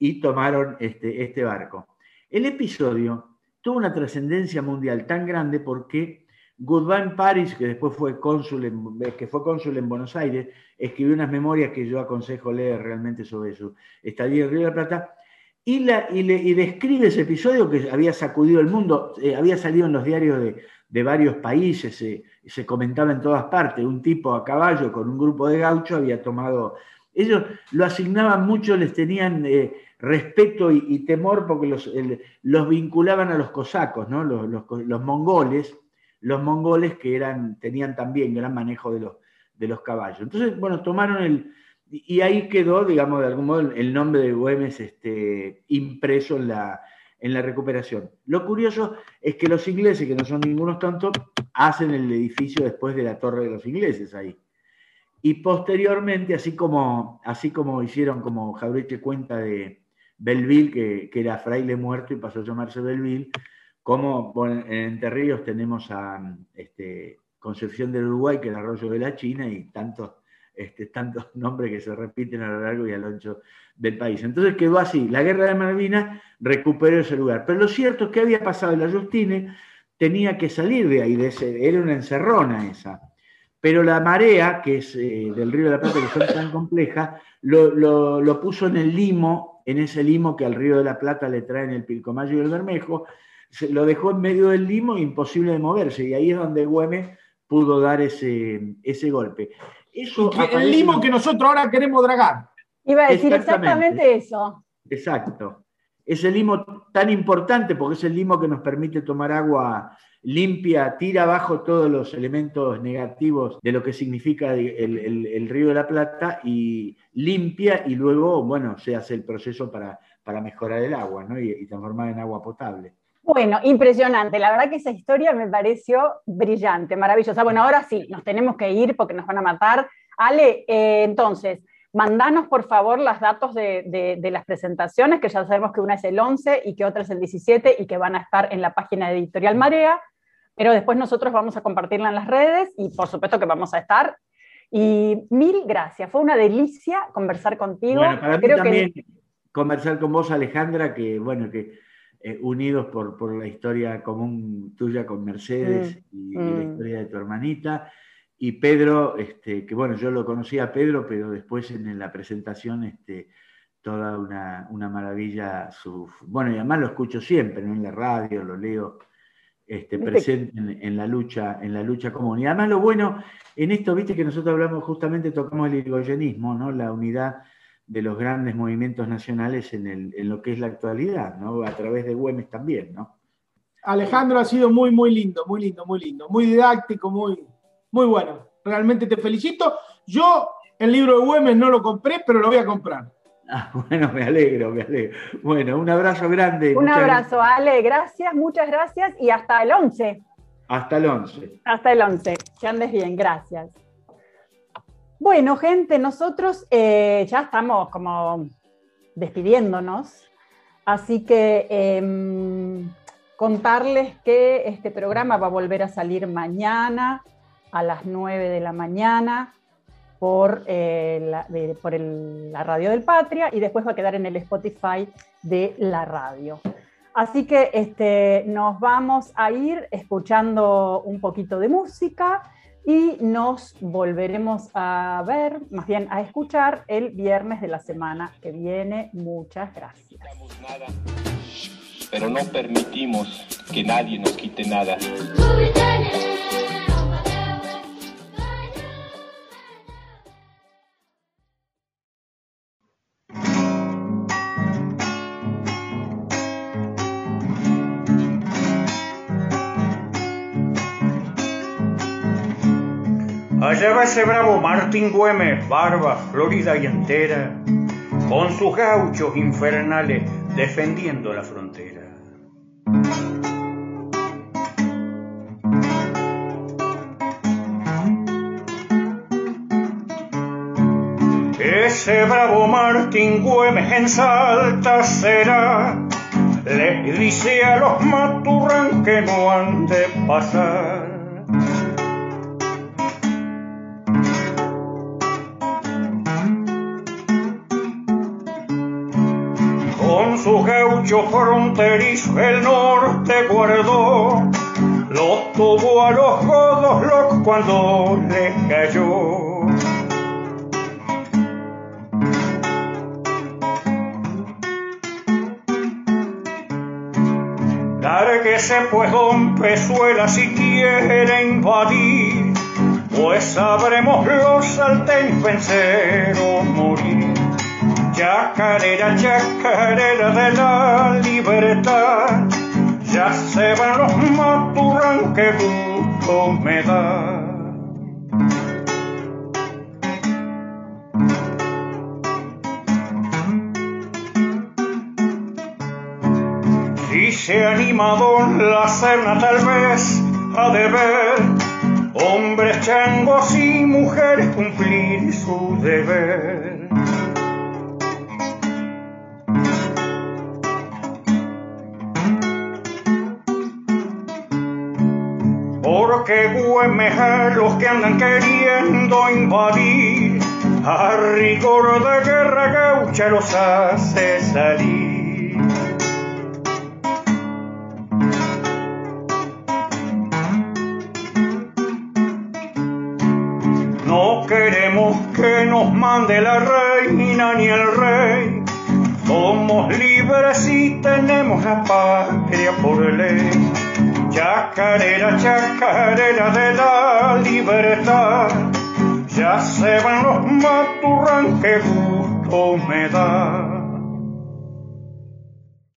y tomaron este, este barco. El episodio tuvo una trascendencia mundial tan grande porque Goodbye Paris, que después fue cónsul en, que fue cónsul en Buenos Aires, escribió unas memorias que yo aconsejo leer realmente sobre su estadía en Río de la Plata, y, le, y, describe ese episodio que había sacudido el mundo, eh, había salido en los diarios de, de varios países, se comentaba en todas partes, un tipo a caballo con un grupo de gauchos había tomado, ellos lo asignaban mucho, les tenían... Eh, respeto y, temor porque los, los, vinculaban a los cosacos, ¿no? los, los, mongoles, los mongoles que eran, tenían también gran manejo de los, de los caballos. Entonces, bueno, tomaron el... Y ahí quedó, digamos, de algún modo el nombre de Güemes este, impreso en la, en la recuperación. Lo curioso es que los ingleses, que no son ningunos tanto, hacen el edificio después de la Torre de los Ingleses ahí. Y posteriormente, así como, así como hicieron, como Jaureche cuenta de, Belville, que, que, era fraile muerto y pasó a llamarse Belville, como en Entre Ríos tenemos a este, Concepción del Uruguay, que era Arroyo de la China, y tantos, este, tantos nombres que se repiten a lo largo y a lo ancho del país. Entonces quedó así, la guerra de Malvinas recuperó ese lugar. Pero lo cierto es que había pasado la Justine, tenía que salir de ahí, era una encerrona esa. Pero la marea, que es eh, del río de la Plata, que son tan complejas, lo, lo, lo puso en el limo en ese limo que al Río de la Plata le traen el Pilcomayo y el Bermejo, se lo dejó en medio del limo, imposible de moverse, y ahí es donde Güemes pudo dar ese, ese golpe. Eso el limo que nosotros ahora queremos dragar. Iba a decir exactamente, eso. Exacto. Es el limo tan importante porque es el limo que nos permite tomar agua limpia, tira abajo todos los elementos negativos de lo que significa el, Río de la Plata y limpia y luego, bueno, se hace el proceso para, para mejorar el agua ¿no? y, transformar en agua potable. Bueno, impresionante. La verdad que esa historia me pareció brillante, maravillosa. Bueno, ahora sí, nos tenemos que ir porque nos van a matar. Ale, eh, entonces, mandanos por favor los datos de, de, las presentaciones, que ya sabemos que una es el 11 y que otra es el 17 y que van a estar en la página de Editorial Marea pero después nosotros vamos a compartirla en las redes y por supuesto que vamos a estar. Y mil gracias, fue una delicia conversar contigo. Bueno, para mí también conversar con vos, Alejandra, que bueno, que eh, unidos por, por, la historia común tuya con Mercedes mm, y, la mm. historia de tu hermanita. Y Pedro, este, que bueno, yo lo conocía a Pedro, pero después en, la presentación, este, toda una, una maravilla. Su, bueno, y además lo escucho siempre, ¿no? en la radio, lo leo este, presente en, la lucha, en la lucha común. Y además lo bueno en esto, viste que nosotros hablamos justamente, tocamos el irigoyenismo, ¿no? La unidad de los grandes movimientos nacionales en, lo que es la actualidad, ¿no? A través de Güemes también, ¿no? Alejandro ha sido muy, muy lindo, muy lindo, muy lindo, muy didáctico, muy, muy bueno. Realmente te felicito. Yo el libro de Güemes no lo compré, pero lo voy a comprar. Ah, bueno, me alegro, me alegro. Bueno, un abrazo grande. Un abrazo, Ale, gracias, muchas gracias y hasta el 11. Hasta el 11. Hasta el 11. Que andes bien, gracias. Bueno, gente, nosotros eh, ya estamos como despidiéndonos, así que em, contarles que este programa va a volver a salir mañana a las 9 de la mañana por, eh, la, por la radio del Patria y después va a quedar en el Spotify de la radio. Así que este, nos vamos a ir escuchando un poquito de música y nos volveremos a ver, más bien a escuchar el viernes de la semana que viene. Muchas gracias. Pero no permitimos que nadie nos quite nada. Allá va ese bravo Martín Güemes, barba florida y entera, con sus gauchos infernales defendiendo la frontera. Ese bravo Martín Güemes en Salta será, le dice a los maturran que no han de pasar. Su gaucho fronterizo el norte guardó, lo tuvo a los godos locos cuando le cayó. Lárguese pues don Pezuela si quiere invadir, pues sabremos los salteños vencer o morir. Chacarera, chacarera de la libertad, ya se van los maturran, que gusto me da. Si se ha animado la cena tal vez ha de ver hombres changos y mujeres cumplir su deber. Güemes a los que andan queriendo invadir, a rigor de guerra gaucha los hace salir. No queremos que nos mande la reina ni el rey, somos libres y tenemos la patria por ley. Chacarera, chacarera de la libertad, ya se van los maturran que gusto me da.